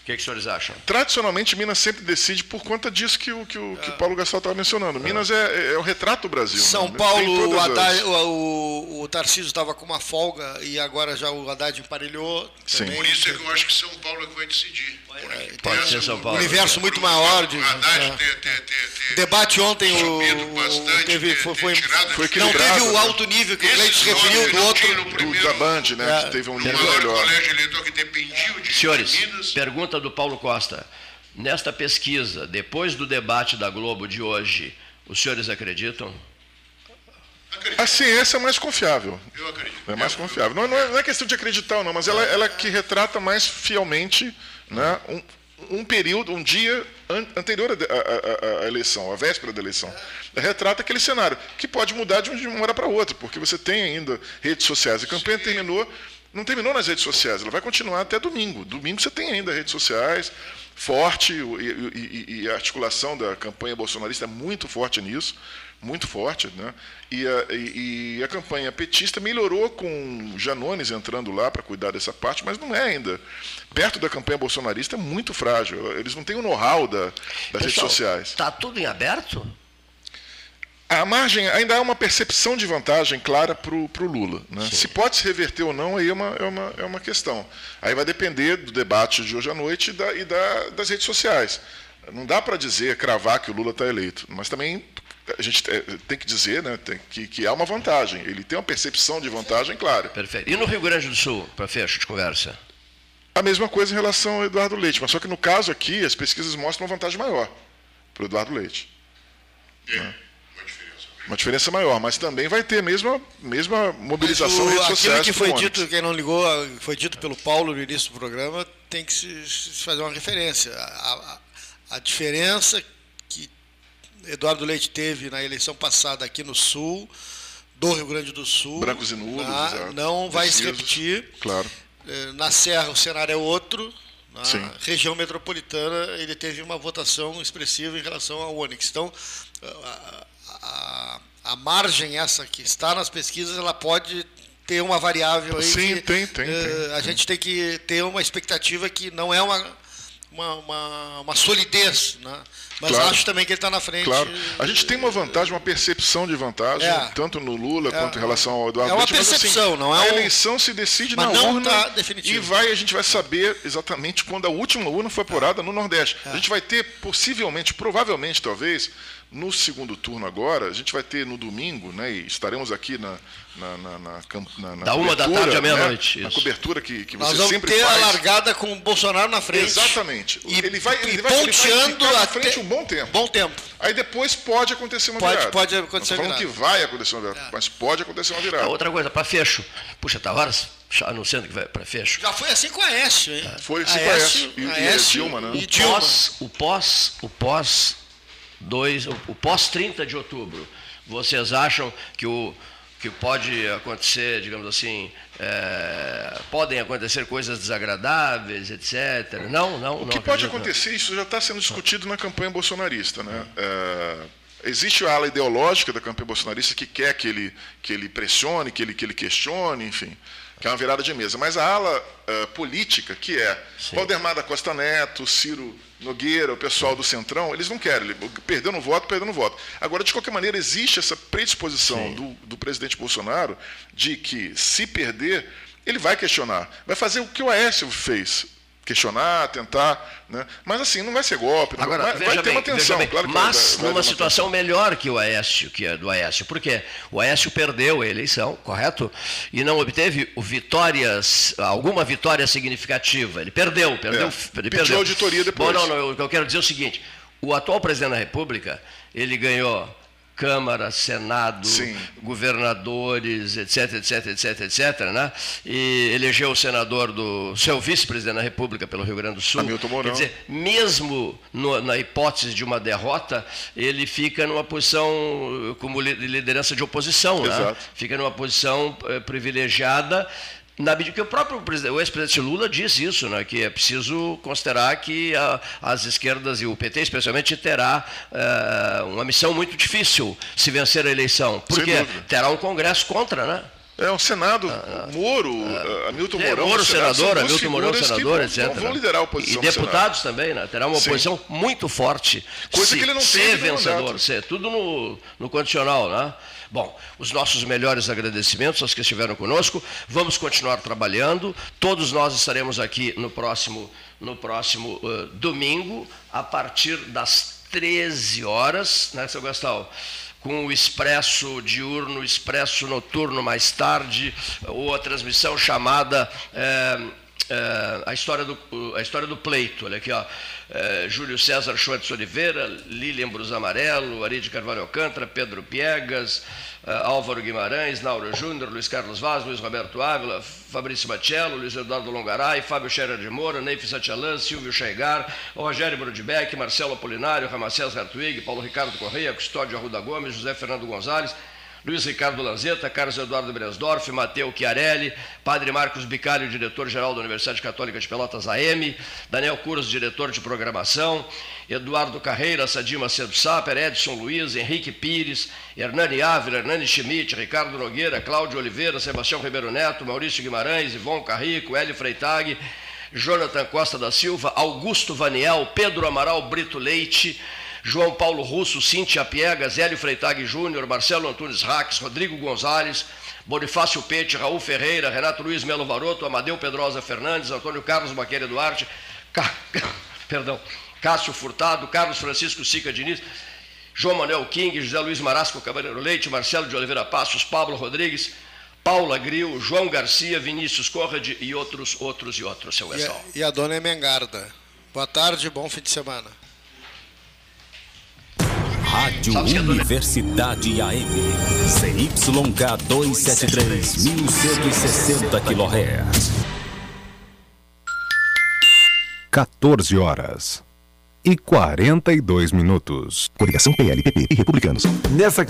que, que os senhores acham? Tradicionalmente, Minas sempre decide por conta disso que o, que o, que o Paulo Gastal estava mencionando. Minas é, é, o retrato do Brasil. São né? Paulo, o, Haddad, as... o, o, o Tarcísio estava com uma folga e agora já o Haddad emparelhou. Sim. Por isso é que eu acho que São Paulo é que vai decidir. É, pode ser São Paulo. Um universo muito maior. De, é. ter, ter, ter, debate ontem o, bastante, teve, foi, foi, foi não teve o alto nível que o Leite se referiu do outro. Do, da Band, né? É. Que teve um nível melhor. colégio eleitor que dependia de Senhores, Minas. Pergunta do Paulo Costa. Nesta pesquisa, depois do debate da Globo de hoje, os senhores acreditam? A ciência é mais confiável. Eu acredito. É mais confiável. Não, é, não é questão de acreditar, não, mas ela, ela é que retrata mais fielmente né, um, um período, um dia an anterior à, eleição, à véspera da eleição. Retrata aquele cenário, que pode mudar de uma hora para outra, porque você tem ainda redes sociais. A campanha Sim. terminou, não terminou nas redes sociais, ela vai continuar até domingo. Domingo você tem ainda redes sociais, forte, e, e, e a articulação da campanha bolsonarista é muito forte nisso muito forte, né? E a, e, a, campanha petista melhorou com Janones entrando lá para cuidar dessa parte, mas não é ainda. Perto da campanha bolsonarista é muito frágil. Eles não têm o know-how da, das Pessoal, redes sociais. Está tudo em aberto? A margem ainda há uma percepção de vantagem clara para o Lula. Né? Se pode se reverter ou não, aí é uma, é, uma, é uma questão. Aí vai depender do debate de hoje à noite e, da, e da, das redes sociais. Não dá para dizer, cravar que o Lula está eleito, mas também a gente é, tem que dizer né, tem, que, que há uma vantagem. Ele tem uma percepção de vantagem clara. Perfeito. E no Rio Grande do Sul, para fecho de conversa? A mesma coisa em relação ao Eduardo Leite, mas só que no caso aqui, as pesquisas mostram uma vantagem maior para o Eduardo Leite. É, né? Uma diferença. Maior, mas também vai ter a mesma, mesma mobilização redes sociais. Aquilo que foi dito, quem não ligou, foi dito pelo Paulo no início do programa, tem que se, se fazer uma referência. A, a, a diferença Eduardo Leite teve na eleição passada aqui no Sul, do Rio Grande do Sul. Brancos e nulos. Na, não vai se repetir. Claro. É, na Serra o cenário é outro. Na Sim. região metropolitana ele teve uma votação expressiva em relação ao Onix. Então, a, a, margem essa que está nas pesquisas, ela pode ter uma variável aí. Sim, que, tem, tem, uh, tem, A gente tem que ter uma expectativa que não é uma, uma, uma, uma solidez, né? Mas claro. acho também que ele está na frente. Claro. A gente tem uma vantagem, uma percepção de vantagem, é. tanto no Lula é. quanto em relação ao Eduardo É uma Leite, percepção, mas, assim, não é? A eleição se decide mas na não urna tá e vai, a gente vai saber exatamente quando a última urna foi apurada no Nordeste. É. A gente vai ter, possivelmente, provavelmente, talvez, no segundo turno agora, a gente vai ter no domingo, né, e estaremos aqui na, na, na, na, na, na da uma da tarde à meia-noite. Né, na cobertura que, que você Nós sempre ter faz. a largada com o Bolsonaro na frente. Exatamente. E, ele vai, e ele vai, ponteando ele vai na até frente um bom tempo. Bom tempo. Aí depois pode acontecer uma pode, virada. Pode acontecer falando virada. que vai acontecer uma virada, é. mas pode acontecer uma virada. outra coisa, para fecho. Puxa, Tavares anunciando que vai para fecho. Já foi assim com a Aécio, hein? Foi assim com a Aécio. E, Aécio, e a Dilma, né? E Dilma. Pós, o pós, o pós dois, o pós 30 de outubro. Vocês acham que o que pode acontecer, digamos assim, é, podem acontecer coisas desagradáveis, etc. Não, não. O que não pode acontecer, isso já está sendo discutido na campanha bolsonarista, né? É, existe a ala ideológica da campanha bolsonarista que quer que ele que ele pressione, que ele que ele questione, enfim que é uma virada de mesa. Mas a ala uh, política, que é Sim. Valdemar da Costa Neto, Ciro Nogueira, o pessoal do Centrão, eles não querem. Perdeu no voto, perdeu no voto. Agora, de qualquer maneira, existe essa predisposição do, do, presidente Bolsonaro de que, se perder, ele vai questionar. Vai fazer o que o Aécio fez. Questionar, tentar, né? mas assim, não vai ser golpe, não Agora, vai, veja vai ter bem, uma tensão, claro mas vai, vai numa situação tensão. melhor que o Aécio, que é do Aécio. Por quê? O Aécio perdeu a eleição, correto? E não obteve vitórias, alguma vitória significativa. Ele perdeu, perdeu, É, ele pediu perdeu. auditoria depois. Bom, não, não, eu, eu quero dizer é o seguinte, o atual presidente da República, ele ganhou Câmara, Senado, governadores, etc, etc, etc, etc, né? E elegeu o senador do seu vice-presidente da República pelo Rio Grande do Sul. Hamilton Mourão. Quer dizer, mesmo no- na hipótese de uma derrota, ele fica numa posição como li- liderança de oposição, né? Exato. Fica numa posição eh, privilegiada. Na medida que o próprio o ex-presidente Lula disse isso, né, que é preciso considerar que a- as esquerdas e o PT, especialmente, terá eh, uma missão muito difícil se vencer a eleição, porque terá um Congresso contra, né? É um Senado, Moro, Hamilton É, Mourão, Moro no Senado, são senador, Hamilton Mourão senador, etc. Vão, vão liderar a oposição E deputados também, né? Terá uma Sim. oposição muito forte. Coisa se que ele não ser teve no vencedor, ser tudo no, no condicional, né? Bom, os nossos melhores agradecimentos aos que estiveram conosco. Vamos continuar trabalhando. Todos nós estaremos aqui no próximo, no próximo eh, domingo, a partir das 13 horas, né, seu Gastal? com o expresso diurno, expresso noturno mais tarde, ou a transmissão chamada eh, eh, a, história do, a história do pleito. Olha aqui, ó. Eh, Júlio César Schwartz Oliveira, Lilian Brus Amarelo, Ari de Carvalho Alcântara, Pedro Piegas, eh, Álvaro Guimarães, Nauro Júnior, Luiz Carlos Vaz, Luiz Roberto Ávila, Fabrício Machello, Luiz Eduardo Longaray, Fábio Scherer de Moura, Neif Satialan, Silvio Cheigar, Rogério Brodbeck, Marcelo Apolinário, Ramacés Hartwig, Paulo Ricardo Correia, Custódio Arruda Gomes, José Fernando Gonzalez, Luiz Ricardo Lanzetta, Carlos Eduardo Bresdorf, Mateu Chiarelli, Padre Marcos Bicalho, diretor-geral da Universidade Católica de Pelotas AM, Daniel Curos, diretor de programação, Eduardo Carreira, Sadim Macedo Saper, Edson Luiz, Henrique Pires, Hernani Ávila, Hernani Schmidt, Ricardo Nogueira, Cláudio Oliveira, Sebastião Ribeiro Neto, Maurício Guimarães, Ivon Carrico, Hélio Freitag, Jonathan Costa da Silva, Augusto Vaniel, Pedro Amaral Brito Leite, João Paulo Russo, Cíntia Piegas, Hélio Freitag Júnior, Marcelo Antunes Raques, Rodrigo Gonzalez, Bonifácio Pete, Raul Ferreira, Renato Luiz Melo Varoto, Amadeu Pedrosa Fernandes, Antônio Carlos Baqueira Duarte, Ca... perdão, Cássio Furtado, Carlos Francisco Sica Diniz, João Manuel King, José Luiz Marasco Cavaleiro Leite, Marcelo de Oliveira Passos, Pablo Rodrigues, Paula Gril, João Garcia, Vinícius Corrade e outros, outros e outros, seu E a, Gastão. e a dona Emengarda. Boa tarde, bom fim de semana. Rádio Universidade AM. CYK 273, 1160 kHz. 14 horas e 42 minutos. Coligação PLPP e Republicanos. Nessa